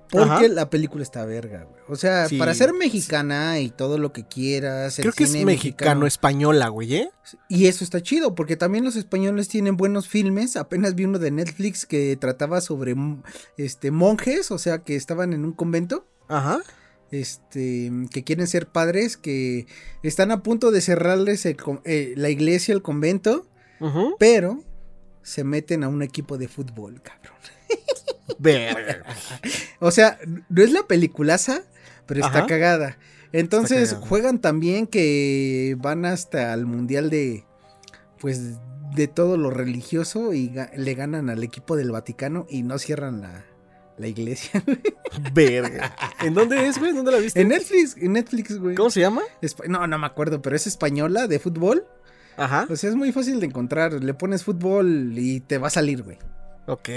Porque Ajá. la película está verga, güey. O sea, Sí, para ser sí. mexicana y todo lo que quieras. el Creo que es cine mexicano-española, güey, ¿eh? Y eso está chido, porque también los españoles tienen buenos filmes. Apenas vi uno de Netflix que trataba sobre este monjes, o sea, que estaban en un convento Ajá. Este, que quieren ser padres, que están a punto de cerrarles el eh, la iglesia, el convento, pero se meten a un equipo de fútbol, cabrón. Verga. O sea, no es la peliculaza, pero está cagada. Entonces cagada. juegan también que van hasta el mundial de, pues, de todo lo religioso y ga- le ganan al equipo del Vaticano y no cierran la, la iglesia. Verga. ¿En dónde es, güey? ¿Dónde la viste? en Netflix, en Netflix, güey. ¿Cómo se llama? Espa- No, no me acuerdo, pero es española de fútbol. Ajá. O sea, es muy fácil de encontrar. Le pones fútbol y te va a salir, güey. Ok.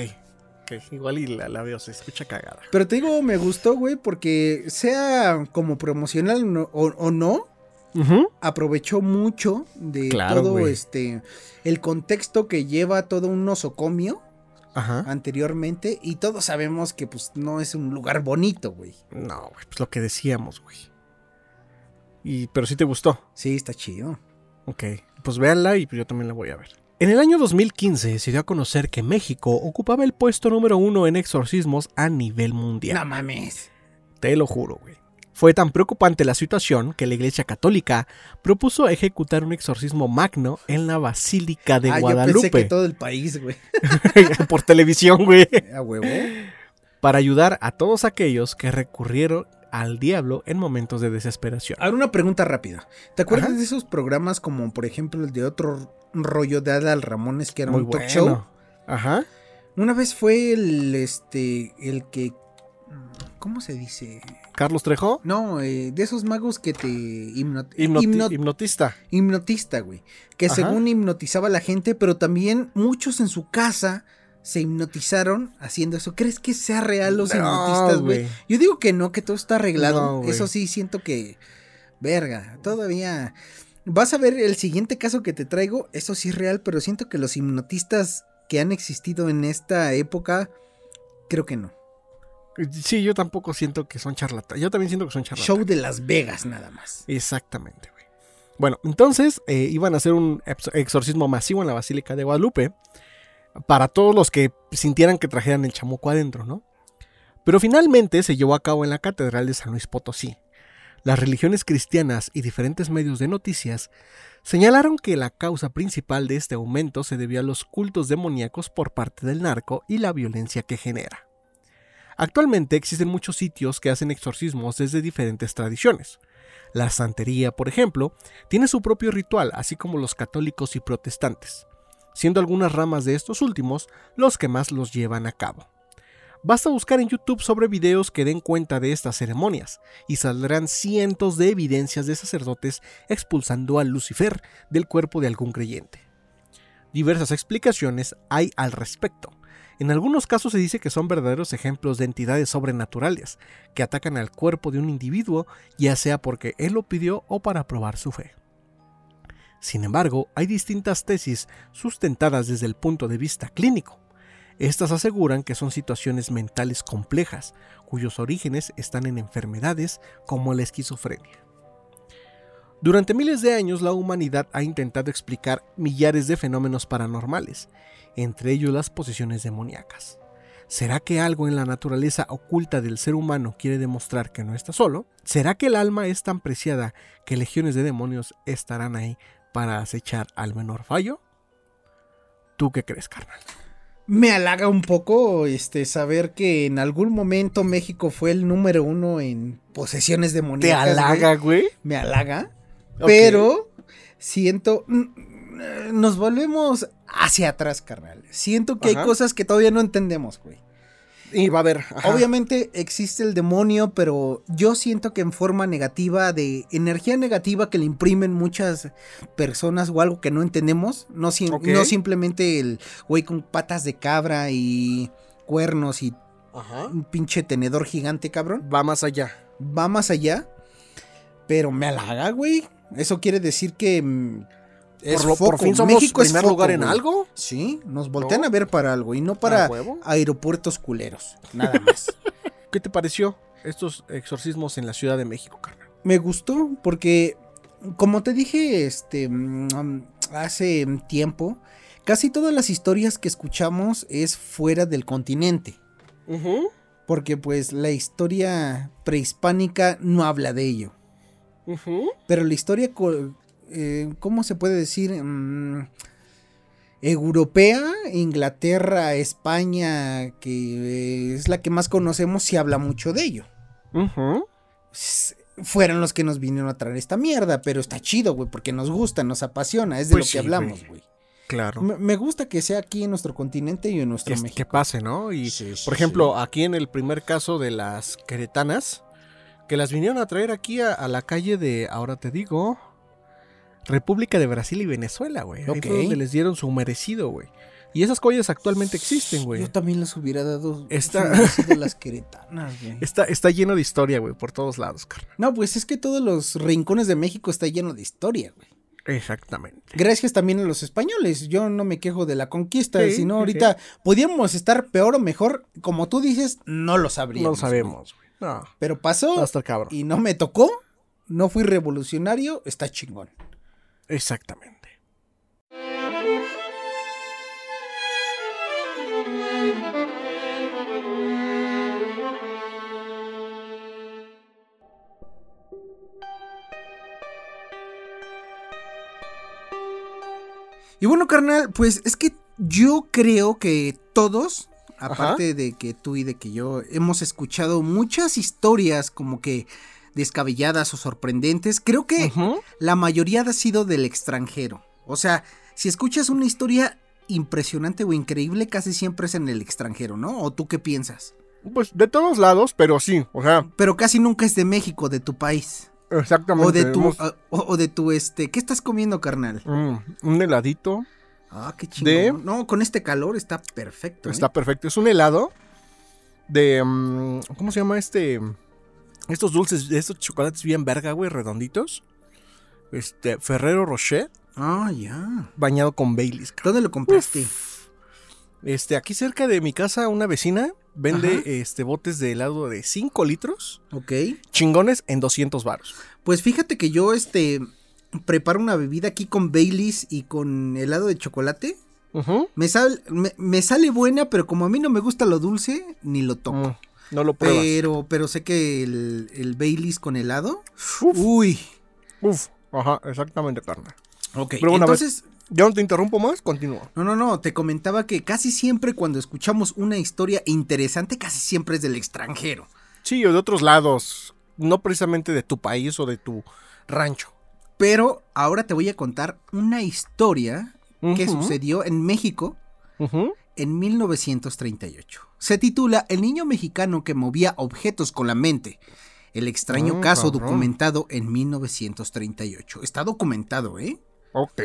Ok, igual y la, la veo, se escucha cagada. Pero te digo, me gustó, güey, porque sea como promocional no- o, o no, Ujú. aprovechó mucho de Claro, todo güey. este el contexto que lleva todo un nosocomio Ajá. anteriormente y todos sabemos que pues no es un lugar bonito, güey. No, güey, pues lo que decíamos, güey. Y, pero sí te gustó. Sí, está chido. Ok, pues véanla y yo también la voy a ver. En el año 2015 se dio a conocer que México ocupaba el puesto número uno en exorcismos a nivel mundial. No mames. Te lo juro, güey. Fue tan preocupante la situación que la Iglesia Católica propuso ejecutar un exorcismo magno en la Basílica de ah, yo Guadalupe. pensé que todo el país, güey. por televisión, güey. A huevo. Para ayudar a todos aquellos que recurrieron al diablo en momentos de desesperación. Ahora una pregunta rápida. ¿Te acuerdas Ajá. de esos programas como por ejemplo el de otro rollo de Adal Ramones que era Muy un talk bueno. show? Ajá. Una vez fue el este el que ¿cómo se dice? Carlos Trejo, No, eh, de esos magos que te hipno- hipnoti- hipno- hipnotista. hipnotista, güey. Que Ajá. según hipnotizaba a la gente, pero también muchos en su casa se hipnotizaron haciendo eso. ¿Crees que sea real los No, hipnotistas, güey? Yo digo que no, que todo está arreglado. No, eso sí, siento que. Verga, todavía. Vas a ver el siguiente caso que te traigo. Eso sí es real, pero siento que los hipnotistas que han existido en esta época, creo que no. Sí, yo tampoco siento que son charlatanes. Yo también siento que son charlatanes. Show de Las Vegas, nada más. Exactamente, güey. Bueno, entonces eh, iban a hacer un ex- exorcismo masivo en la Basílica de Guadalupe para todos los que sintieran que trajeran el chamuco adentro, ¿no? Pero finalmente se llevó a cabo en la Catedral de San Luis Potosí. Las religiones cristianas y diferentes medios de noticias señalaron que la causa principal de este aumento se debió a los cultos demoníacos por parte del narco y la violencia que genera. Actualmente existen muchos sitios que hacen exorcismos desde diferentes tradiciones. La santería, por ejemplo, tiene su propio ritual, así como los católicos y protestantes, siendo algunas ramas de estos últimos los que más los llevan a cabo. Basta buscar en YouTube sobre videos que den cuenta de estas ceremonias y saldrán cientos de evidencias de sacerdotes expulsando a Lucifer del cuerpo de algún creyente. Diversas explicaciones hay al respecto. En algunos casos se dice que son verdaderos ejemplos de entidades sobrenaturales que atacan al cuerpo de un individuo, ya sea porque él lo pidió o para probar su fe. Sin embargo, hay distintas tesis sustentadas desde el punto de vista clínico. Estas aseguran que son situaciones mentales complejas, cuyos orígenes están en enfermedades como la esquizofrenia. Durante miles de años la humanidad ha intentado explicar millares de fenómenos paranormales, entre ellos las posesiones demoníacas. ¿Será que algo en la naturaleza oculta del ser humano quiere demostrar que no está solo? ¿Será que el alma es tan preciada que legiones de demonios estarán ahí para acechar al menor fallo? ¿Tú qué crees, carnal? Me halaga un poco este saber que en algún momento México fue el número uno en posesiones demoníacas. güey. güey? Me halaga. Pero siento. Eh, Nos volvemos hacia atrás, carnal. Siento que Ajá. hay cosas que todavía no entendemos, güey. Y va a haber. ajá. Obviamente existe el demonio, pero yo siento que en forma negativa, de energía negativa que le imprimen muchas personas o algo que no entendemos. No, Ok. no simplemente el güey con patas de cabra y cuernos y Ajá. un pinche tenedor gigante, cabrón. Va más allá. Va más allá, pero me halaga, güey. Eso quiere decir que mm, es por, lo- por foco. fin somos México es primer foco, lugar en güey. algo. Sí, nos voltean ¿No? a ver para algo y no para aeropuertos culeros. Nada más. ¿Qué te pareció estos exorcismos en la Ciudad de México, carnal? Me gustó porque, como te dije, este, mm, hace tiempo, casi todas las historias que escuchamos es fuera del continente. Porque pues la historia prehispánica no habla de ello. Pero la historia, eh, ¿cómo se puede decir? Mm, europea, Inglaterra, España, que es la que más conocemos, se habla mucho de ello. Fueron los que nos vinieron a traer esta mierda, pero está chido, güey, porque nos gusta, nos apasiona, es de Pues lo sí, que hablamos, güey. Claro. Me, me gusta que sea aquí en nuestro continente y en nuestro Que, México. que pase, ¿no? Y Sí, sí, por ejemplo, aquí en el primer caso de las queretanas, que las vinieron a traer aquí a, a la calle de, ahora te digo, República de Brasil y Venezuela, güey. Ahí Ok. fue donde les dieron su merecido, güey. Y esas collas actualmente existen, güey. Yo también les hubiera dado Está- a las queretanas, güey. Está, está lleno de historia, güey, por todos lados, carnal. No, pues es que todos los rincones de México está lleno de historia, güey. Exactamente. Gracias también a los españoles. Yo no me quejo de la conquista, Sí, sino sí, ahorita podíamos estar peor o mejor. Como tú dices, no lo No sabríamos. lo sabemos, güey. No. Pero pasó va a estar cabrón. y no me tocó. No fui revolucionario, está chingón. Exactamente. Y bueno, carnal, pues es que yo creo que todos, aparte de que tú y de que yo, hemos escuchado muchas historias como que descabelladas o sorprendentes. Creo que la mayoría ha sido del extranjero. O sea, si escuchas una historia impresionante o increíble, casi siempre es en el extranjero, ¿no? ¿O tú qué piensas? Pues de todos lados, pero sí, o sea, Pero casi nunca es de México, de tu país. exactamente. O de tu, hemos- o, o de tu, este, ¿qué estás comiendo, carnal? Mm, un heladito. Ah, qué chingón. De- No, con este calor está perfecto. ¿eh? Está perfecto. Es un helado de. mm, ¿Cómo se llama este? Estos dulces, estos chocolates bien verga, güey, redonditos. Este, Ferrero Rocher, Ah, ya. bañado con Baileys. ¿Dónde lo compraste? Este, aquí cerca de mi casa, una vecina vende Ajá. este botes de helado de 5 litros, Ok. chingones en 200 varos. Pues fíjate que yo, este, preparo una bebida aquí con Baileys y con helado de chocolate. Ujú. Me, sal- me, me sale buena, pero como a mí no me gusta lo dulce, ni lo toco. Mm, no lo pruebas. Pero, pero sé que el, el Baileys con helado. Uf, Uy. uf. Ajá, exactamente, carnal. Ok. Pero bueno. Entonces, Ya no te interrumpo más, continúa. no, no, no. Te comentaba que casi siempre cuando escuchamos una historia interesante, casi siempre es del extranjero. Sí, o de otros lados, no precisamente de tu país o de tu rancho. Pero ahora te voy a contar una historia que sucedió en México ujú. En 1938. Se titula El niño mexicano que movía objetos con la mente. El extraño Ah, caso cabrón. documentado en 1938. Está documentado, ¿eh? Ok.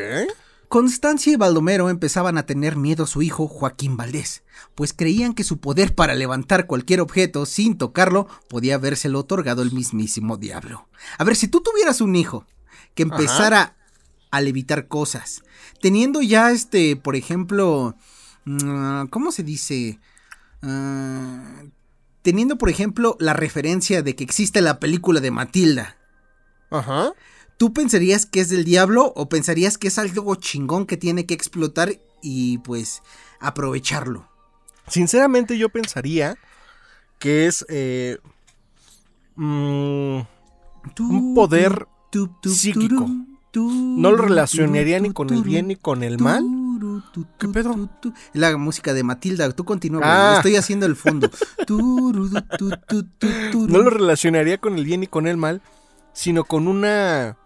Constancia y Baldomero empezaban a tener miedo a su hijo Joaquín Valdés, pues creían que su poder para levantar cualquier objeto sin tocarlo podía habérselo otorgado el mismísimo diablo. A ver, si tú tuvieras un hijo que Ajá. empezara a levitar cosas, teniendo ya este, por ejemplo, mm, ¿cómo se dice? Ah, teniendo, por ejemplo, la referencia de que existe la película de Matilda. Ajá. ¿Tú pensarías que es del diablo o pensarías que es algo chingón que tiene que explotar y pues aprovecharlo? Sinceramente yo pensaría que es eh, mm, un poder psíquico. no lo relacionaría ni con el bien ni con el mal. ¿Qué pedo? La música de Matilda, tú continúa, Ah. estoy haciendo el fondo. No lo relacionaría con el bien ni con el mal, sino con una...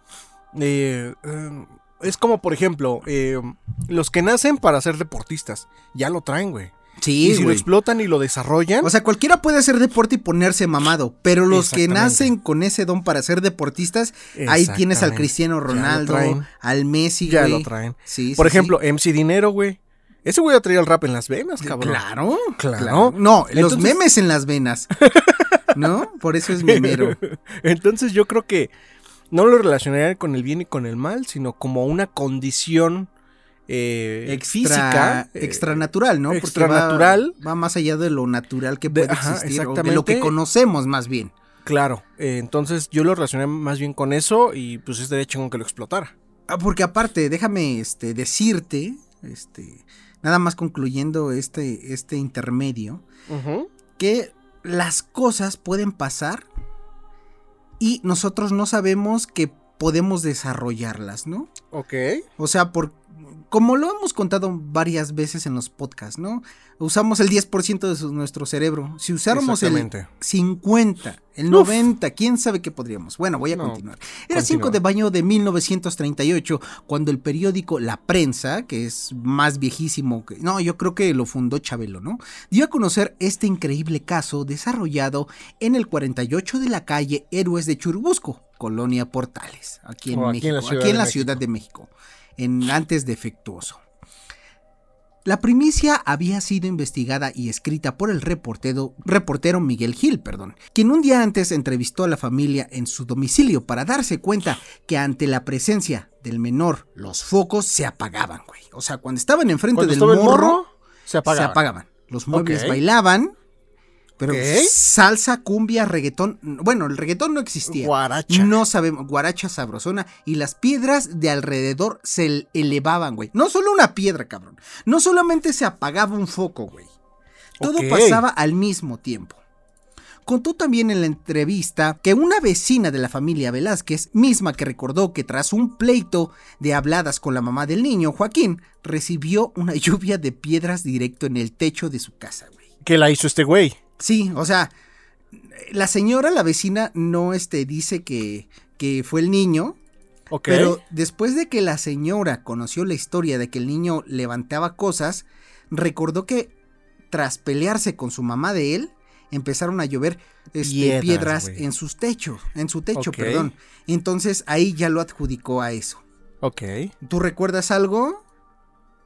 eh, eh, es como, por ejemplo, eh, los que nacen para ser deportistas, ya lo traen, güey. Sí, y si lo explotan y lo desarrollan, O sea, cualquiera puede hacer deporte y ponerse mamado, pero los que nacen con ese don para ser deportistas, ahí tienes al. Cristiano Ronaldo, al Messi, ya güey. lo traen. Sí, Por sí, ejemplo, MC Dinero, güey. Ese güey ha traído el rap en las venas, cabrón. Claro, Claro. No, los memes en las venas. ¿No? Por eso es memero. Entonces yo creo que no lo relacionaría con el bien y con el mal, sino como una condición eh, Extra, física. eh, extranatural, ¿no? Porque extranatural. Va, va más allá de lo natural que De- puede ajá, existir, o de lo que conocemos más bien. Claro, eh, entonces yo lo relacioné más bien con eso y pues estaría chingón que lo explotara. Ah, Porque aparte, déjame este, decirte, este, nada más concluyendo este, este intermedio, que las cosas pueden pasar y nosotros no sabemos que podemos desarrollarlas, ¿no? Ok. O sea, por, como lo hemos contado varias veces en los podcasts, ¿no? Usamos el 10% de su- nuestro cerebro. Si usáramos el Exactamente. 50, el Uf. 90, quién sabe qué podríamos. Bueno, voy a No, continuar. Era 5 continúa. de mayo de 1938, cuando el periódico La Prensa, que es más viejísimo que... No, yo creo que lo fundó Chabelo, ¿no? Dio a conocer este increíble caso desarrollado en el 48 de la calle Héroes de Churubusco, Colonia Portales, aquí en Oh, aquí México, en la Ciudad aquí en de la México. Ciudad de México, en antes defectuoso. La primicia había sido investigada y escrita por el reportero, reportero Miguel Gil, perdón, quien un día antes entrevistó a la familia en su domicilio para darse cuenta que ante la presencia del menor los focos se apagaban, güey. O sea, cuando estaban enfrente Cuando del estaba morro, morro, se apagaba. se apagaban. Los muebles bailaban, pero Ok. salsa, cumbia, reggaetón, bueno, el reggaetón no existía. Guaracha. No sabemos, guaracha sabrosona y las piedras de alrededor se el- elevaban, güey. No solo una piedra, cabrón. No solamente se apagaba un foco, güey. Todo pasaba al mismo tiempo. Contó también en la entrevista que una vecina de la familia Velázquez, misma que recordó que tras un pleito de habladas con la mamá del niño, Joaquín, recibió una lluvia de piedras directo en el techo de su casa, güey. ¿Qué la hizo este güey? Sí, o sea, la señora, la vecina, no este, dice que, que fue el niño, Ok. pero después de que la señora conoció la historia de que el niño levantaba cosas, recordó que tras pelearse con su mamá de él, empezaron a llover este, Piedras, en sus techos, en su techo, perdón. Entonces ahí ya lo adjudicó a eso. Ok. ¿Tú recuerdas algo?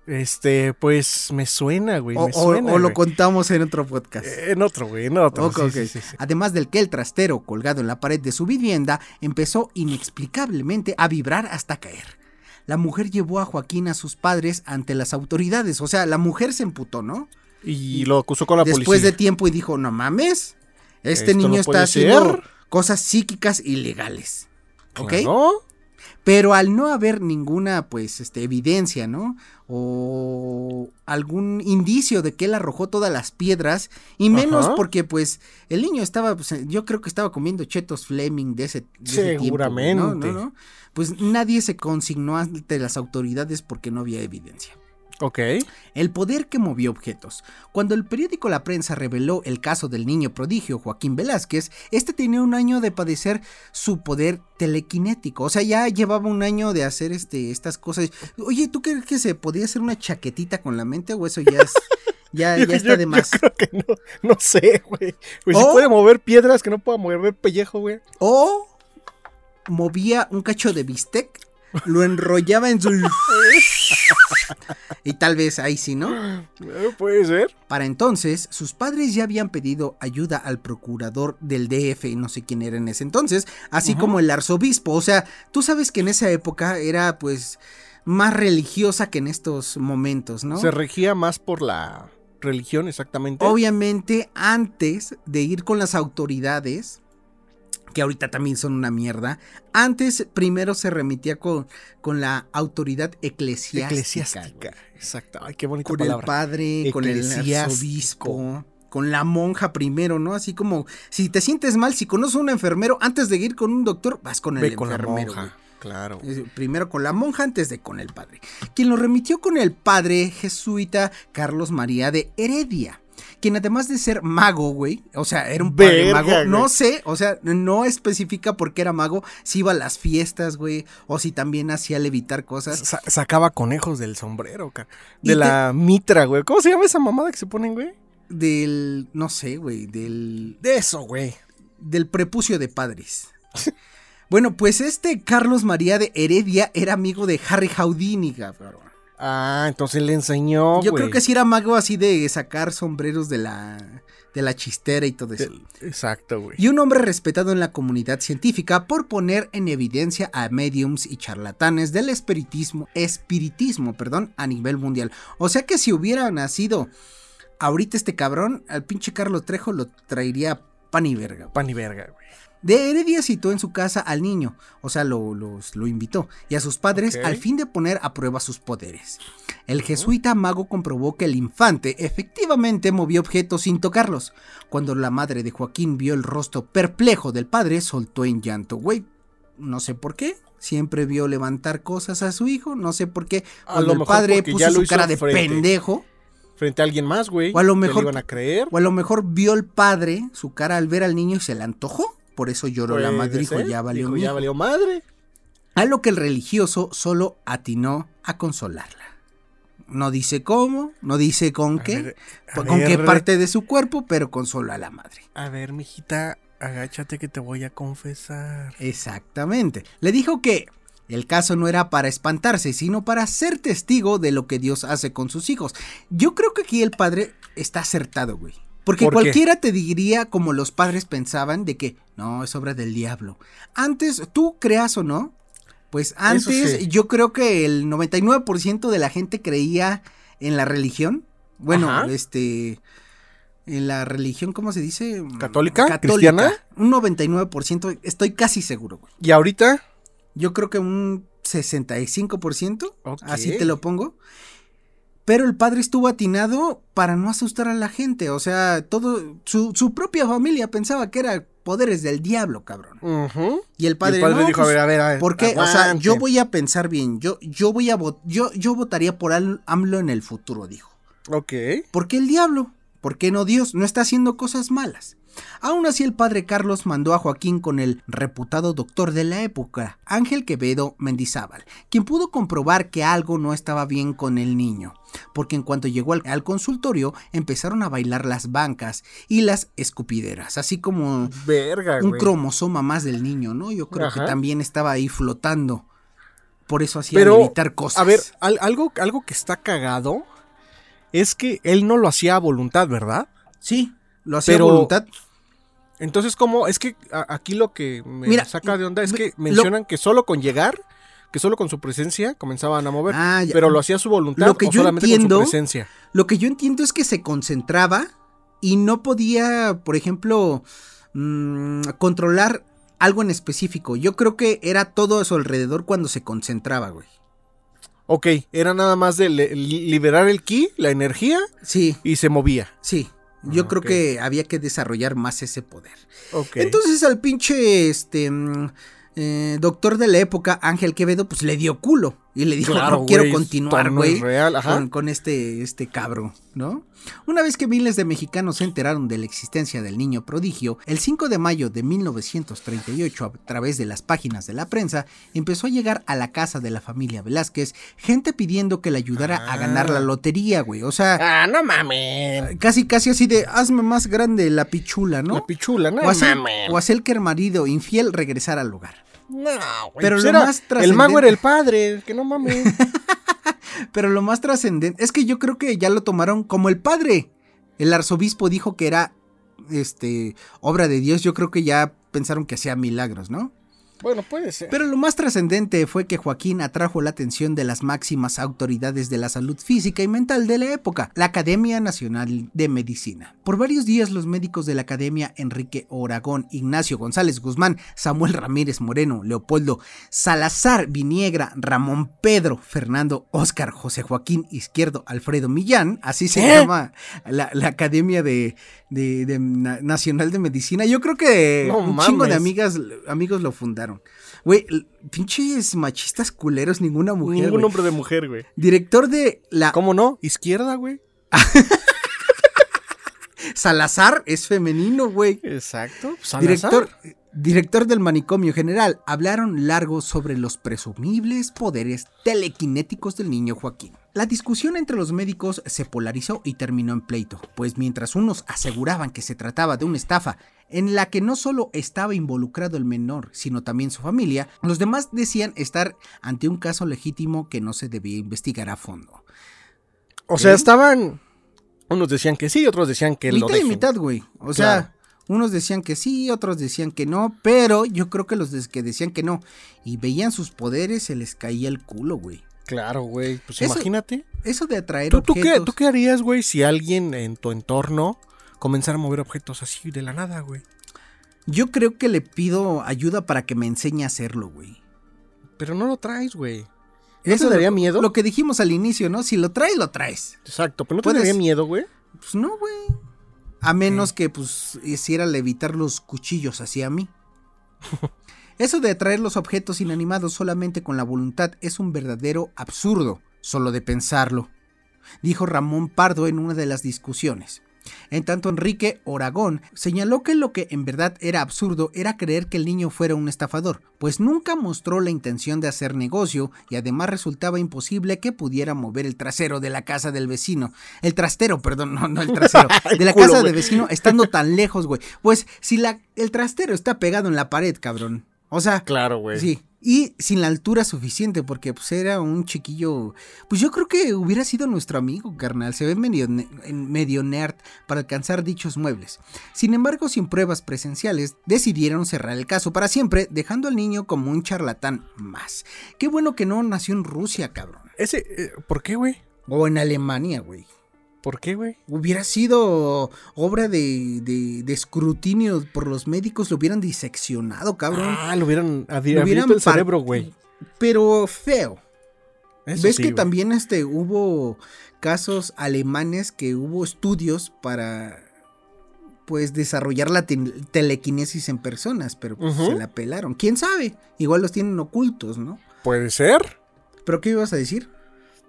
Este, pues me suena, güey. O, me o- suena, o lo contamos en otro podcast. Eh, En otro, güey, en otro. Ok, sí, ok. sí, sí, sí. Además del que el trastero colgado en la pared de su vivienda empezó inexplicablemente a vibrar hasta caer. La mujer llevó a Joaquín a sus padres ante las autoridades. O sea, la mujer se emputó, ¿no? Y lo acusó con la Después de policía. tiempo y dijo, no mames, este Esto no niño está haciendo ser". cosas psíquicas ilegales. ¿Ok? Claro. Pero al no haber ninguna, pues, este, evidencia, ¿no? O algún indicio de que él arrojó todas las piedras, y menos Ajá. porque, pues, el niño estaba, pues, yo creo que estaba comiendo chetos Fleming de ese, de ese tiempo, Seguramente. ¿no? ¿no? ¿no? Pues nadie se consignó ante las autoridades porque no había evidencia. Ok. El poder que movió objetos. Cuando el periódico La Prensa reveló el caso del niño prodigio Joaquín Velázquez, este tenía un año de padecer su poder telequinético. O sea, ya llevaba un año de hacer este, estas cosas. Oye, ¿tú crees que se podía hacer una chaquetita con la mente o eso ya es, ya, ya Yo- está yo- de más? Yo creo que no, no sé, güey. Pues si puede mover piedras que no pueda mover pellejo, güey. O movía un cacho de bistec, lo enrollaba en su... y tal vez ahí sí, ¿no? Eh, Puede ser. Para entonces, sus padres ya habían pedido ayuda al procurador del DF, y no sé quién era en ese entonces, así como el arzobispo. O sea, tú sabes que en esa época era pues más religiosa que en estos momentos, ¿no? Se regía más por la religión, exactamente. Obviamente, antes de ir con las autoridades, que ahorita también son una mierda, antes primero se remitía con, con la autoridad eclesiástica. Eclesiástica. Exacto. Ay, qué bonita con el padre, con el arzobispo, con la monja primero, ¿no? Así como si te sientes mal, si conoces a un enfermero, antes de ir con un doctor, vas con el Ve con la enfermero. monja. Claro. güey. Primero con la monja antes de con el padre. Quien lo remitió con el padre jesuita Carlos María de Heredia. Quien además de ser mago, güey, o sea, era un padre mago, güey. no sé, o sea, no especifica por qué era mago, si iba a las fiestas, güey, o si también hacía levitar cosas. Sa- sacaba conejos del sombrero, ca- Y De te- la mitra, güey. ¿Cómo se llama esa mamada que se ponen, güey? Del, no sé, güey, del De eso, güey. del prepucio de padres. bueno, pues este Carlos María de Heredia era amigo de Harry Houdini, cabrón. Ah, entonces le enseñó, Yo creo que sí era mago así de sacar sombreros de la de la chistera y todo eso. Del- Exacto, güey. Y un hombre respetado en la comunidad científica por poner en evidencia a mediums y charlatanes del espiritismo, espiritismo, perdón, a nivel mundial. O sea que si hubiera nacido ahorita este cabrón, al pinche Carlos Trejo lo traería pan y verga. Pan y verga, güey. De Heredia citó en su casa al niño, o sea, lo, los- lo invitó, y a sus padres al fin de poner a prueba sus poderes. El jesuita mago comprobó que el infante efectivamente movió objetos sin tocarlos. Cuando la madre de Joaquín vio el rostro perplejo del padre, soltó en llanto. Güey, no sé por qué, siempre vio levantar cosas a su hijo, no sé por qué. Cuando el padre puso ya lo su cara de frente. pendejo, Frente a alguien más, güey. O a lo mejor- iban a creer. o a lo mejor vio el padre su cara al ver al niño y se le antojó. Por eso lloró la madre, dijo, ya valió Dijo, ya hijo". valió madre. A lo que el religioso solo atinó a consolarla. No dice cómo, no dice con A qué, ver, con qué parte de su cuerpo, pero consoló a la madre. A ver, mijita, agáchate que te voy a confesar. Exactamente. Le dijo que el caso no era para espantarse, sino para ser testigo de lo que Dios hace con sus hijos. Yo creo que aquí el padre está acertado, güey. Porque ¿Por qué? cualquiera te diría como los padres pensaban de que no, es obra del diablo. Antes, tú creas o no, pues antes sí. yo creo que el 99% de la gente creía en la religión. Bueno, Ajá. este... En la religión, ¿cómo se dice? ¿Católica? ¿Cristiana? Un 99%, estoy casi seguro, güey. ¿Y ahorita? Yo creo que un 65%, Ok. así te lo pongo. Pero el padre estuvo atinado para no asustar a la gente. O sea, todo. Su, su propia familia pensaba que era poderes del diablo, cabrón. Y el Y padre, el padre "No, dijo, pues, a ver, a ver, a ver. ¿Por qué? O sea, aguante". yo voy a pensar bien. Yo, yo voy a vot- yo, yo votaría por AMLO en el futuro, dijo. Ok. ¿Por qué el diablo? ¿Por qué no Dios? No está haciendo cosas malas. Aún así, el padre Carlos mandó a Joaquín con el reputado doctor de la época, Ángel Quevedo Mendizábal, quien pudo comprobar que algo no estaba bien con el niño, porque en cuanto llegó al, al consultorio empezaron a bailar las bancas y las escupideras, así como Verga, un güey. cromosoma más del niño, ¿no? Yo creo Ajá. que también estaba ahí flotando. Por eso hacía evitar cosas. A ver, al- algo, algo que está cagado es que él no lo hacía a voluntad, ¿verdad? sí, lo hacía a voluntad. Entonces, ¿cómo? Es que aquí lo que me Mira, saca de onda es que mencionan que solo con llegar, que solo con su presencia comenzaban a mover. Ah, ya. Pero lo hacía a su voluntad Lo que o yo solamente entiendo- con su presencia. Lo que yo entiendo es que se concentraba y no podía, por ejemplo, mm, controlar algo en específico. Yo creo que era todo a su alrededor cuando se concentraba, güey. Ok, era nada más de liberar el ki, la energía, Sí, y se movía. sí. Yo Ah, creo que había que desarrollar más ese poder. Ok. Entonces al pinche este mm, eh, doctor de la época, Ángel Quevedo, pues le dio culo. Y le dijo, Claro, no quiero continuar, no güey. Con, con este, este cabro, ¿no? Una vez que miles de mexicanos se enteraron de la existencia del niño prodigio, el 5 de mayo de 1938, a través de las páginas de la prensa, empezó a llegar a la casa de la familia Velázquez gente pidiendo que le ayudara a ganar la Ah. lotería, güey. O sea, Ah, no mames. casi, casi así de, hazme más grande la pichula, ¿no? La pichula, no o, hacer, mames. o hacer que el marido infiel regresara al hogar. No, güey, Pero pues lo era- más El mago trascendente- era el padre, que no mames. Pero lo más trascendente es que yo creo que ya lo tomaron como el padre. El arzobispo dijo que era este obra de Dios. Yo creo que ya pensaron que hacía milagros, ¿no? Bueno, puede ser. Pero lo más trascendente fue que Joaquín atrajo la atención de las máximas autoridades de la salud física y mental de la época, la Academia Nacional de Medicina. Por varios días los médicos de la Academia, Enrique Oragón, Ignacio González Guzmán, Samuel Ramírez Moreno, Leopoldo Salazar Viniegra, Ramón Pedro, Fernando Óscar, José Joaquín Izquierdo, Alfredo Millán, así se ¿Eh? llama la, la Academia de, de- de Na- Nacional de Medicina. Yo creo que No un chingo de amigas, amigos lo fundaron. Güey, pinches machistas culeros, ninguna mujer. Ningún hombre de mujer, güey. Director de la ¿Cómo no? Izquierda, güey. Salazar es femenino, güey. Exacto. Director, director del manicomio general. Hablaron largo sobre los presumibles poderes telequinéticos del niño Joaquín. La discusión entre los médicos se polarizó y terminó en pleito, pues mientras unos aseguraban que se trataba de una estafa en la que no solo estaba involucrado el menor, sino también su familia, los demás decían estar ante un caso legítimo que no se debía investigar a fondo. O sea, ¿Eh? estaban. Unos decían que sí, otros decían que lo mitad y dejen. mitad, güey. O Claro. sea, unos decían que sí, otros decían que no, pero yo creo que los que decían que no y veían sus poderes se les caía el culo, güey. Claro, güey. Pues Eso- imagínate. Eso de atraer ¿Tú, tú qué, objetos. ¿Tú qué harías, güey, si alguien en tu entorno comenzara a mover objetos así de la nada, güey? Yo creo que le pido ayuda para que me enseñe a hacerlo, güey. Pero no lo traes, güey. ¿No Eso te daría lo- miedo? Lo que dijimos al inicio, ¿no? Si lo traes, lo traes. Exacto, pero no te Puedes- daría miedo, güey. Pues no, güey. A menos que, pues, hiciera levitar los cuchillos hacia mí. Eso de atraer los objetos inanimados solamente con la voluntad es un verdadero absurdo, solo de pensarlo, dijo Ramón Pardo en una de las discusiones. En tanto, Enrique Oragón señaló que lo que en verdad era absurdo era creer que el niño fuera un estafador, pues nunca mostró la intención de hacer negocio y además resultaba imposible que pudiera mover el trasero de la casa del vecino. El trastero, perdón, no, no el trasero. De la casa del vecino estando tan lejos, güey. Pues si la, el trastero está pegado en la pared, cabrón. O sea, claro, güey. Sí, y sin la altura suficiente, porque pues era un chiquillo. Pues yo creo que hubiera sido nuestro amigo, carnal. Se ve medio, medio nerd para alcanzar dichos muebles. Sin embargo, sin pruebas presenciales, decidieron cerrar el caso para siempre, dejando al niño como un charlatán más. Qué bueno que no nació en Rusia, cabrón. Ese, eh, ¿por qué, güey? O en Alemania, güey. ¿Por qué, güey? Hubiera sido obra de, de, escrutinio por los médicos, lo hubieran diseccionado, cabrón. Ah, lo hubieran abierto el cerebro, güey. Pero feo. ¿Ves que también este, hubo casos alemanes que hubo estudios para pues desarrollar la telequinesis en personas, pero pues, se la pelaron. ¿Quién sabe? Igual los tienen ocultos, ¿no? Puede ser. ¿Pero qué ibas a decir?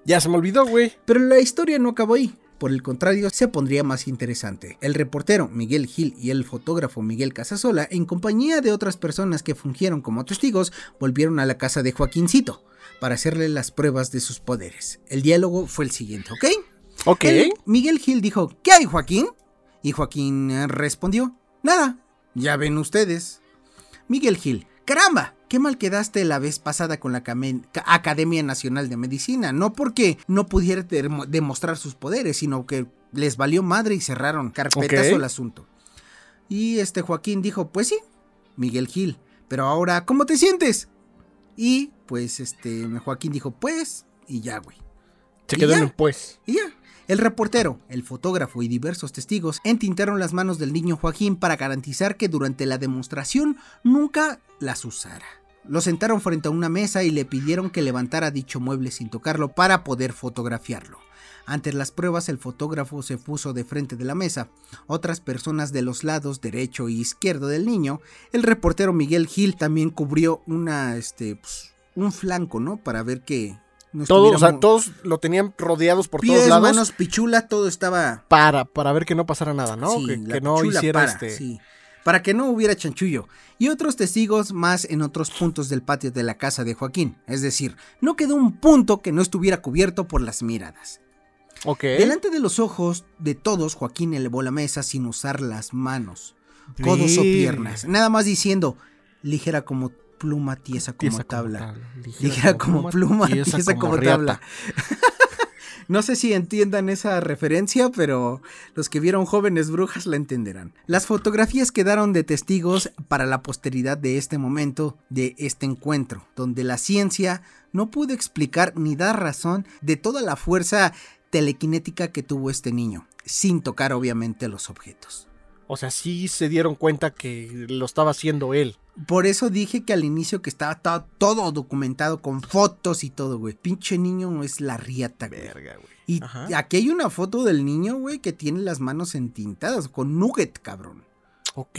Ya se me olvidó, güey. Pero la historia no acabó ahí. Por el contrario, se pondría más interesante. El reportero Miguel Gil y el fotógrafo Miguel Casasola, en compañía de otras personas que fungieron como testigos, volvieron a la casa de Joaquincito para hacerle las pruebas de sus poderes. El diálogo fue el siguiente, ¿ok? Ok. Miguel Gil dijo, ¿qué hay Joaquín? Y Joaquín respondió, nada, ya ven ustedes. Miguel Gil, caramba, qué mal quedaste la vez pasada con la Academia Nacional de Medicina, no porque no pudiera demostrar sus poderes, sino que les valió madre y cerraron carpetazo el asunto. Y este Joaquín dijo, pues sí, Miguel Gil, pero ahora, ¿cómo te sientes? Y pues este Joaquín dijo, pues, y ya, güey. Se quedó en pues. Y ya. El reportero, el fotógrafo y diversos testigos entintaron las manos del niño Joaquín para garantizar que durante la demostración nunca las usara. Lo sentaron frente a una mesa y le pidieron que levantara dicho mueble sin tocarlo para poder fotografiarlo. Ante las pruebas el fotógrafo se puso de frente de la mesa, otras personas de los lados derecho y izquierdo del niño, el reportero Miguel Gil también cubrió una, este, pues, un flanco, ¿no? Para ver que, todos, o sea, todos lo tenían rodeados por todos lados. manos, pichula, todo estaba. Para, para ver que no pasara nada, ¿no? que, no hiciera para, este. Sí. Para que no hubiera chanchullo. Y otros testigos más en otros puntos del patio de la casa de Joaquín. Es decir, no quedó un punto que no estuviera cubierto por las miradas. Ok. Delante de los ojos de todos, Joaquín elevó la mesa sin usar las manos, codos o piernas. Nada más diciendo, ligera como pluma tiesa como tabla. Ligera, como, pluma tiesa, como, tabla. No sé si entiendan esa referencia, pero los que vieron jóvenes brujas la entenderán. Las fotografías quedaron de testigos para la posteridad de este momento, de este encuentro, donde la ciencia no pudo explicar ni dar razón de toda la fuerza telequinética que tuvo este niño, sin tocar obviamente los objetos. O sea, sí se dieron cuenta que lo estaba haciendo él. Por eso dije que al inicio que estaba todo, documentado con fotos y todo, güey. Pinche niño es la riata, güey. Verga, güey. Y aquí hay una foto del niño, güey, que tiene las manos entintadas con nugget, cabrón. Ok.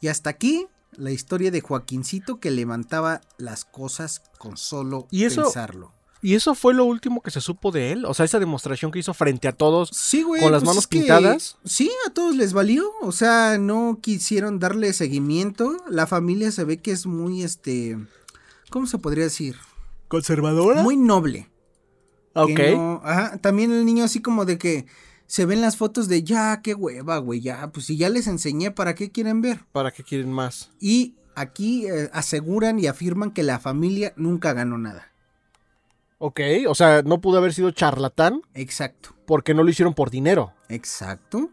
Y hasta aquí la historia de Joaquincito que levantaba las cosas con solo ¿Y eso, pensarlo. ¿Y eso fue lo último que se supo de él? O sea, esa demostración que hizo frente a todos con las pues manos pintadas. sí, a todos les valió. O sea, no quisieron darle seguimiento. La familia se ve que es muy, este, ¿cómo se podría decir? ¿Conservadora? Muy noble. Ok. ajá, también el niño así como de que se ven las fotos de ya, qué hueva, güey, ya, pues si ya les enseñé, ¿para qué quieren ver? ¿Para qué quieren más? Y aquí eh, aseguran y afirman que la familia nunca ganó nada. Ok, o sea, no pudo haber sido charlatán. Exacto. Porque no lo hicieron por dinero. Exacto.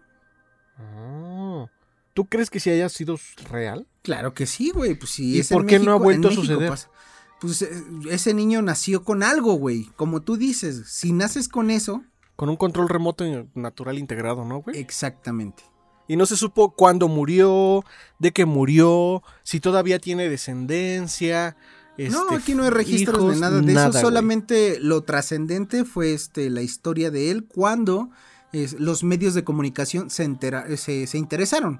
Ah. ¿Tú crees que sí haya sido real? Claro que sí, güey. Pues sí. ¿Y por qué no ha vuelto a suceder? pues eh, ese niño nació con algo, güey. Como tú dices, si naces con eso. Con un control remoto natural integrado, ¿no, güey? Exactamente. Y no se supo cuándo murió, de qué murió, si todavía tiene descendencia no, este, aquí no hay registros de nada de eso, solamente lo trascendente fue este, la historia de él cuando los medios de comunicación se, se, interesaron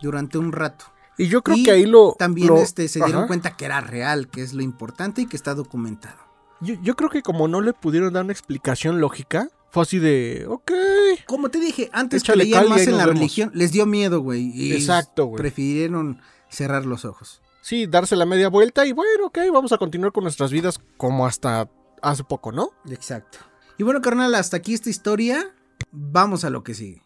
durante un rato. Y yo creo que ahí lo. También lo- este, se dieron Ajá. cuenta que era real, que es lo importante y que está documentado. Yo, yo creo que como no le pudieron dar una explicación lógica, fue así de. Ok. Como te dije, antes y más en la vemos. religión, les dio miedo, güey. Exacto, güey. Prefirieron cerrar los ojos. Sí, darse la media vuelta y bueno, ok, vamos a continuar con nuestras vidas como hasta hace poco, ¿no? Exacto. Y bueno, carnal, hasta aquí esta historia. Vamos a lo que sigue.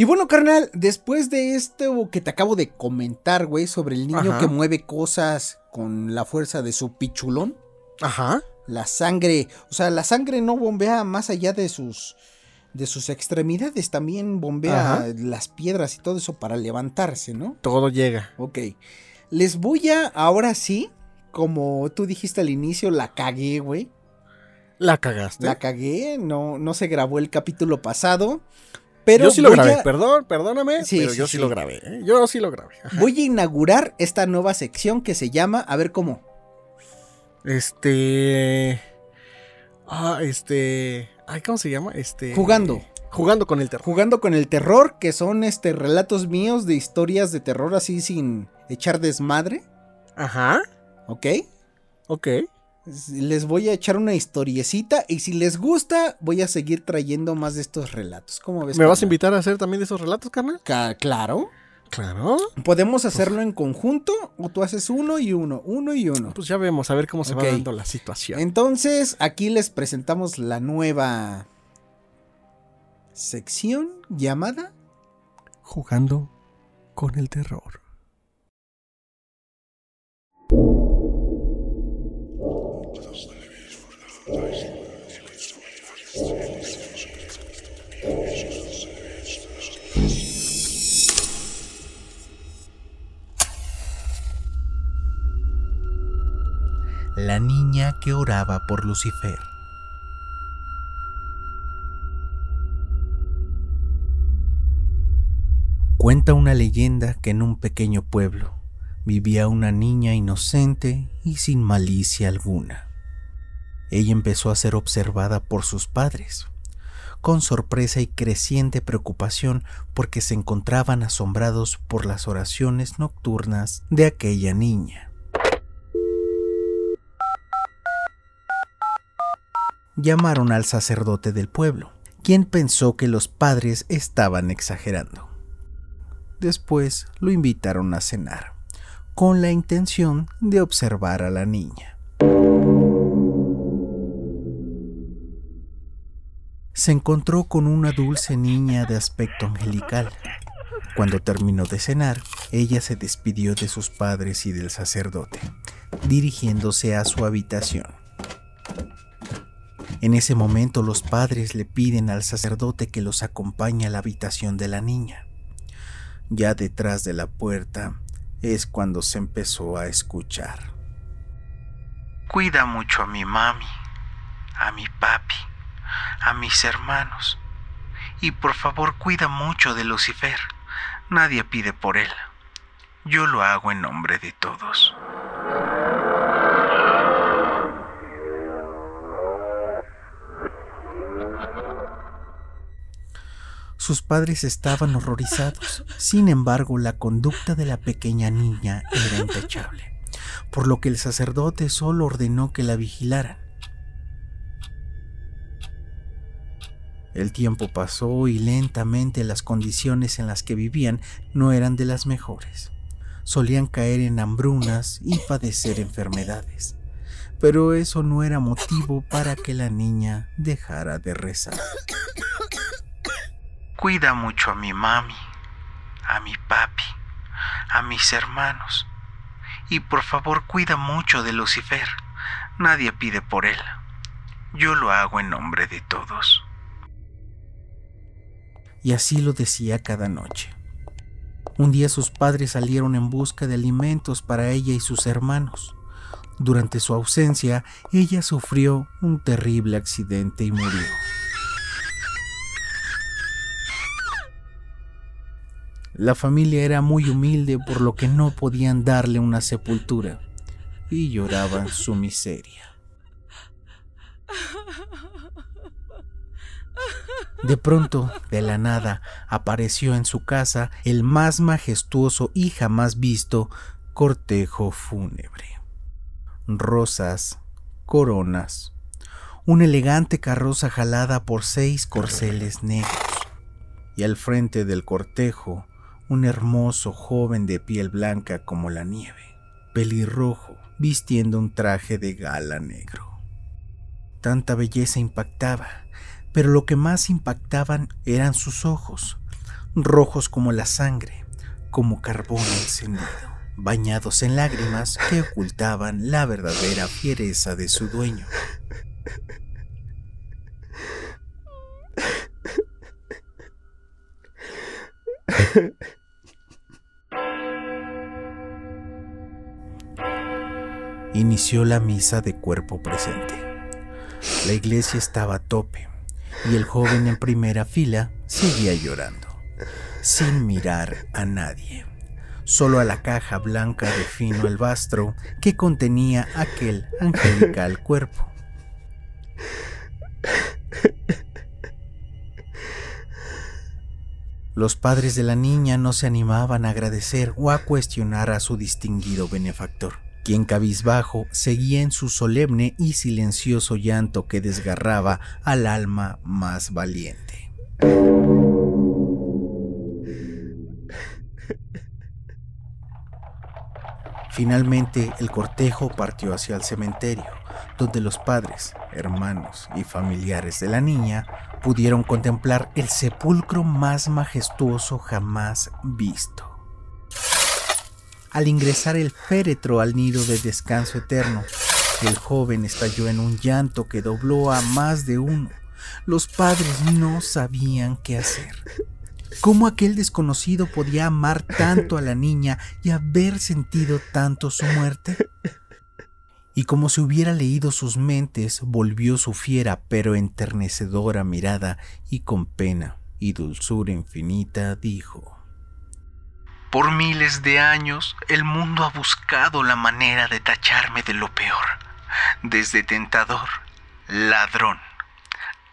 Y bueno, carnal, después de esto que te acabo de comentar, güey, sobre el niño Ajá. que mueve cosas con la fuerza de su pichulón, Ajá. la sangre, o sea, la sangre no bombea más allá de sus de sus extremidades, también bombea Ajá. las piedras y todo eso para levantarse, ¿no? Todo llega. Ok. Les voy a ahora sí, como tú dijiste al inicio, la cagué, güey. La cagaste. La cagué, no no se grabó el capítulo pasado, pero yo sí lo grabé, a- perdón, perdóname, Sí, pero sí, yo sí, sí. lo grabé. ¿eh? Yo sí lo grabé. Ajá. voy a inaugurar esta nueva sección que se llama, a ver cómo. Este. Ah, este. Ay, ¿cómo se llama? Este. Jugando. Jugando con el terror. Jugando con el terror, que son este relatos míos de historias de terror así sin echar desmadre, Ajá. ¿ok? Ok. Les voy a echar una historiecita y si les gusta voy a seguir trayendo más de estos relatos. ¿Cómo ves? ¿Me vas a invitar a hacer también de esos relatos, carnal? Ca- claro. Claro. Podemos hacerlo en conjunto o tú haces uno y uno, uno y uno. Pues ya vemos, a ver cómo se Ok. va dando la situación. Entonces, aquí les presentamos la nueva sección llamada Jugando con el terror. Que oraba por Lucifer. Cuenta una leyenda que en un pequeño pueblo vivía una niña inocente y sin malicia alguna. Ella empezó a ser observada por sus padres, con sorpresa y creciente preocupación porque se encontraban asombrados por las oraciones nocturnas de aquella niña. Llamaron al sacerdote del pueblo, quien pensó que los padres estaban exagerando. Después lo invitaron a cenar, con la intención de observar a la niña. Se encontró con una dulce niña de aspecto angelical. Cuando terminó de cenar, ella se despidió de sus padres y del sacerdote, dirigiéndose a su habitación. En ese momento los padres le piden al sacerdote que los acompañe a la habitación de la niña. Ya detrás de la puerta es cuando se empezó a escuchar. Cuida mucho a mi mami, a mi papi, a mis hermanos. Y por favor cuida mucho de Lucifer. Nadie pide por él. Yo lo hago en nombre de todos. Sus padres estaban horrorizados. Sin embargo, la conducta de la pequeña niña era intachable, por lo que el sacerdote solo ordenó que la vigilaran. El tiempo pasó y lentamente las condiciones en las que vivían no eran de las mejores. Solían caer en hambrunas y padecer enfermedades. Pero eso no era motivo para que la niña dejara de rezar. Cuida mucho a mi mami, a mi papi, a mis hermanos. Y por favor cuida mucho de Lucifer. Nadie pide por él. Yo lo hago en nombre de todos. Y así lo decía cada noche. Un día sus padres salieron en busca de alimentos para ella y sus hermanos. Durante su ausencia, ella sufrió un terrible accidente y murió. La familia era muy humilde por lo que no podían darle una sepultura y lloraban su miseria. De pronto, de la nada, apareció en su casa el más majestuoso y jamás visto cortejo fúnebre. Rosas, coronas, una elegante carroza jalada por seis corceles negros, y al frente del cortejo un hermoso joven de piel blanca como la nieve, pelirrojo, vistiendo un traje de gala negro. Tanta belleza impactaba, pero lo que más impactaban eran sus ojos, rojos como la sangre, como carbón encendido, bañados en lágrimas que ocultaban la verdadera fiereza de su dueño. Inició la misa de cuerpo presente. La iglesia estaba a tope y el joven en primera fila seguía llorando, sin mirar a nadie, solo a la caja blanca de fino albastro que contenía aquel angelical cuerpo. Los padres de la niña no se animaban a agradecer o a cuestionar a su distinguido benefactor, quien cabizbajo seguía en su solemne y silencioso llanto que desgarraba al alma más valiente. Finalmente el cortejo partió hacia el cementerio, donde los padres, hermanos y familiares de la niña pudieron contemplar el sepulcro más majestuoso jamás visto. Al ingresar el féretro al nido de descanso eterno, el joven estalló en un llanto que dobló a más de uno. Los padres no sabían qué hacer. ¿Cómo aquel desconocido podía amar tanto a la niña y haber sentido tanto su muerte? y como si hubiera leído sus mentes, volvió su fiera pero enternecedora mirada y con pena y dulzura infinita dijo, Por miles de años el mundo ha buscado la manera de tacharme de lo peor, desde tentador, ladrón,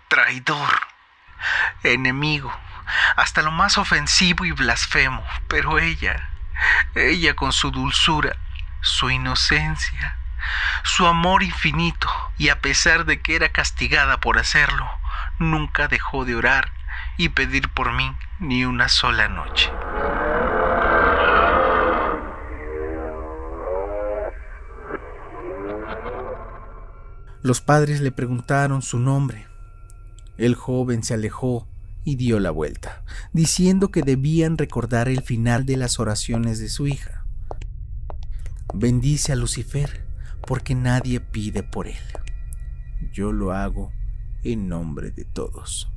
traidor, enemigo, hasta lo más ofensivo y blasfemo, pero ella, ella con su dulzura, su inocencia, su amor infinito, y a pesar de que era castigada por hacerlo, nunca dejó de orar y pedir por mí ni una sola noche. Los padres le preguntaron su nombre. El joven se alejó y dio la vuelta, diciendo que debían recordar el final de las oraciones de su hija. Bendice a Lucifer, porque nadie pide por él. Yo lo hago en nombre de todos.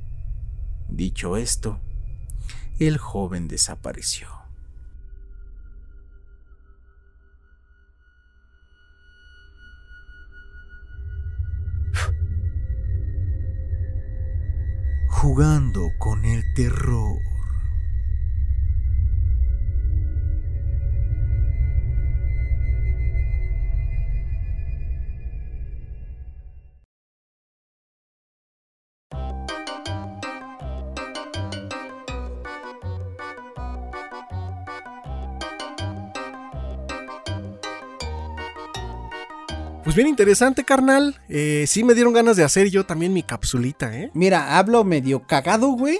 Dicho esto, el joven desapareció. Jugando con el terror. Pues bien interesante, carnal. Eh, sí me dieron ganas de hacer yo también mi capsulita, ¿eh? Mira, hablo medio cagado, güey.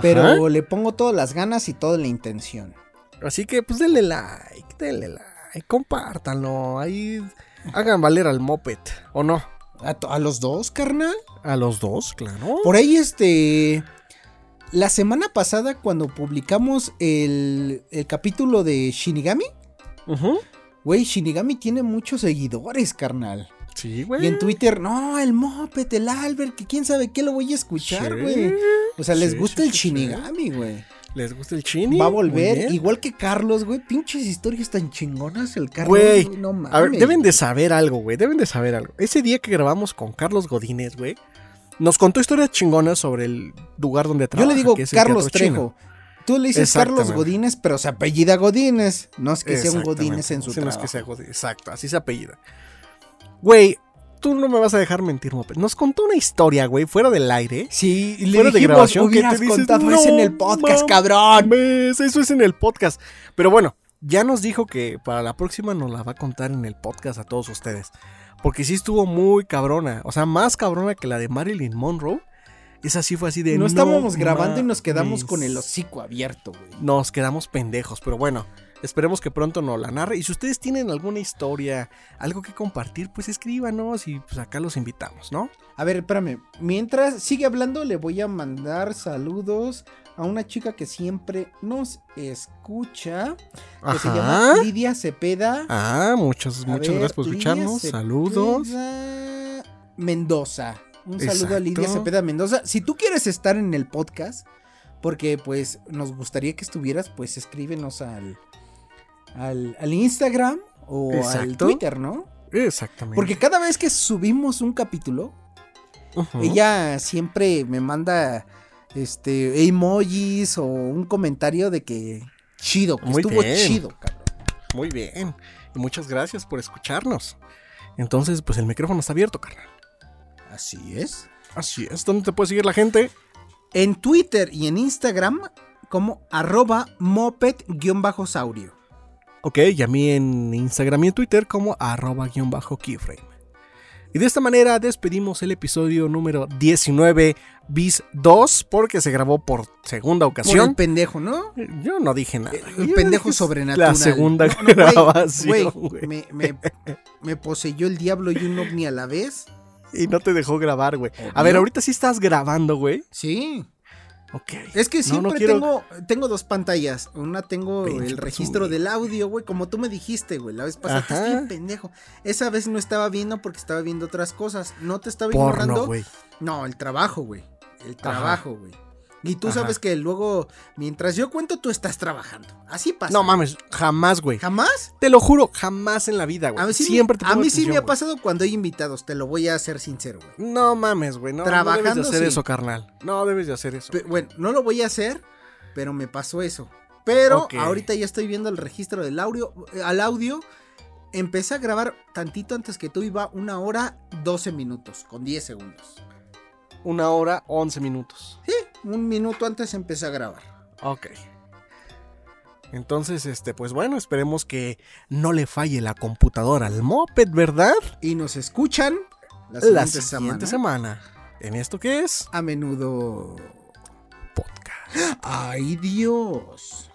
Pero le pongo todas las ganas y toda la intención. Así que, pues denle like, denle like, compártanlo. Ahí hagan valer al moped, ¿o no? ¿A, los dos, carnal? A los dos, claro. Por ahí, este. La semana pasada, cuando publicamos el, el capítulo de Shinigami, Ajá Güey, Shinigami tiene muchos seguidores, carnal. Sí, güey. Y en Twitter, no, el Moped, el Albert, que quién sabe qué lo voy a escuchar, güey. o sea, les gusta el Shinigami, güey. ¿Les gusta el Chini? Va a volver, igual que Carlos, güey. Pinches historias tan chingonas el Carlos. Güey, no mames. A ver, deben de saber algo, güey. Deben de saber algo. Ese día que grabamos con Carlos Godínez, güey, nos contó historias chingonas sobre el lugar donde trabaja. Yo le digo Carlos Trejo. Tú le dices Carlos. Godínez, pero se apellida Godínez. No es que sea un. Godínez en su Sí, no es que sea Godínez. Exacto, así se apellida. Güey, tú no me vas a dejar mentir, Moped. Nos contó una historia, güey, fuera del aire. Sí, y le Fuera de dijimos, grabación, que te dices, contado eso en "No el podcast, mames". cabrón. Eso es en el podcast. Pero bueno, ya nos dijo que para la próxima nos la va a contar en el podcast a todos ustedes. Porque sí estuvo muy cabrona. O sea, más cabrona que la de Marilyn Monroe. Esa sí fue así de. No estábamos "No grabando y nos quedamos mames". con el hocico abierto, güey. Nos quedamos pendejos, pero bueno. Esperemos que pronto nos la narre. Y si ustedes tienen alguna historia, algo que compartir, pues escríbanos y pues acá los invitamos, ¿no? A ver, espérame. Mientras sigue hablando, le voy a mandar saludos a una chica que siempre nos escucha. Que se llama Lidia Cepeda. Ah, muchas, A muchas ver, gracias por Lidia escucharnos. Cepeda Saludos. Mendoza. Un saludo a Lidia. Cepeda Mendoza. Si tú quieres estar en el podcast, porque pues nos gustaría que estuvieras, pues escríbenos al, al, al Instagram o al. Twitter, ¿no? Exactamente. Porque cada vez que subimos un capítulo, ella siempre me manda este emojis o un comentario de que chido, que Muy estuvo bien. chido, cabrón. Muy bien. Y muchas gracias por escucharnos. Entonces, pues el micrófono está abierto, carnal. Así es. Así es. ¿Dónde te puede seguir la gente? En Twitter y en Instagram como arroba moped-saurio. Ok, y a mí en Instagram y en Twitter como arroba guion bajo keyframe. Y de esta manera despedimos el episodio número 19 bis 2 porque se grabó por segunda Por el ocasión. pendejo, ¿no? Yo no dije nada. El pendejo sobrenatural. La segunda No, grabación. me- me poseyó el diablo y un ovni a la vez. Y no te dejó grabar, güey. A ver, ahorita sí estás grabando, güey. Sí. Ok. Es que siempre no quiero- tengo, tengo dos pantallas. Una tengo Pinche el registro del audio, güey, como tú me dijiste, güey. La vez pasada, Ajá. bien pendejo. Esa vez no estaba viendo porque estaba viendo otras cosas. No te estaba Porno, ignorando. güey. No, el trabajo, güey. El trabajo, güey. Y tú Ajá. sabes que luego, mientras yo cuento, tú estás trabajando. Así pasa. No mames, jamás, güey. ¿Jamás? Te lo juro, jamás en la vida, güey. A mí sí, Siempre me, te a mí sí me ha pasado cuando hay invitados, te lo voy a hacer sincero, güey. No mames, güey. No, no debes Trabajando, de hacer sí. eso, carnal. No debes de hacer eso. Bueno, no lo voy a hacer, pero me pasó eso. Pero ahorita ya estoy viendo el registro del audio. eh, Al audio, empecé a grabar tantito antes que tú, iba una hora 12 minutos, con 10 segundos. Una hora, 11 minutos. Sí, un minuto antes empecé a grabar. Ok. Entonces, este, pues bueno, esperemos que no le falle la computadora al moped, ¿verdad? Y nos escuchan la La siguiente, siguiente semana. semana. ¿En esto qué es? A menudo. Podcast. ¡Ay, Dios!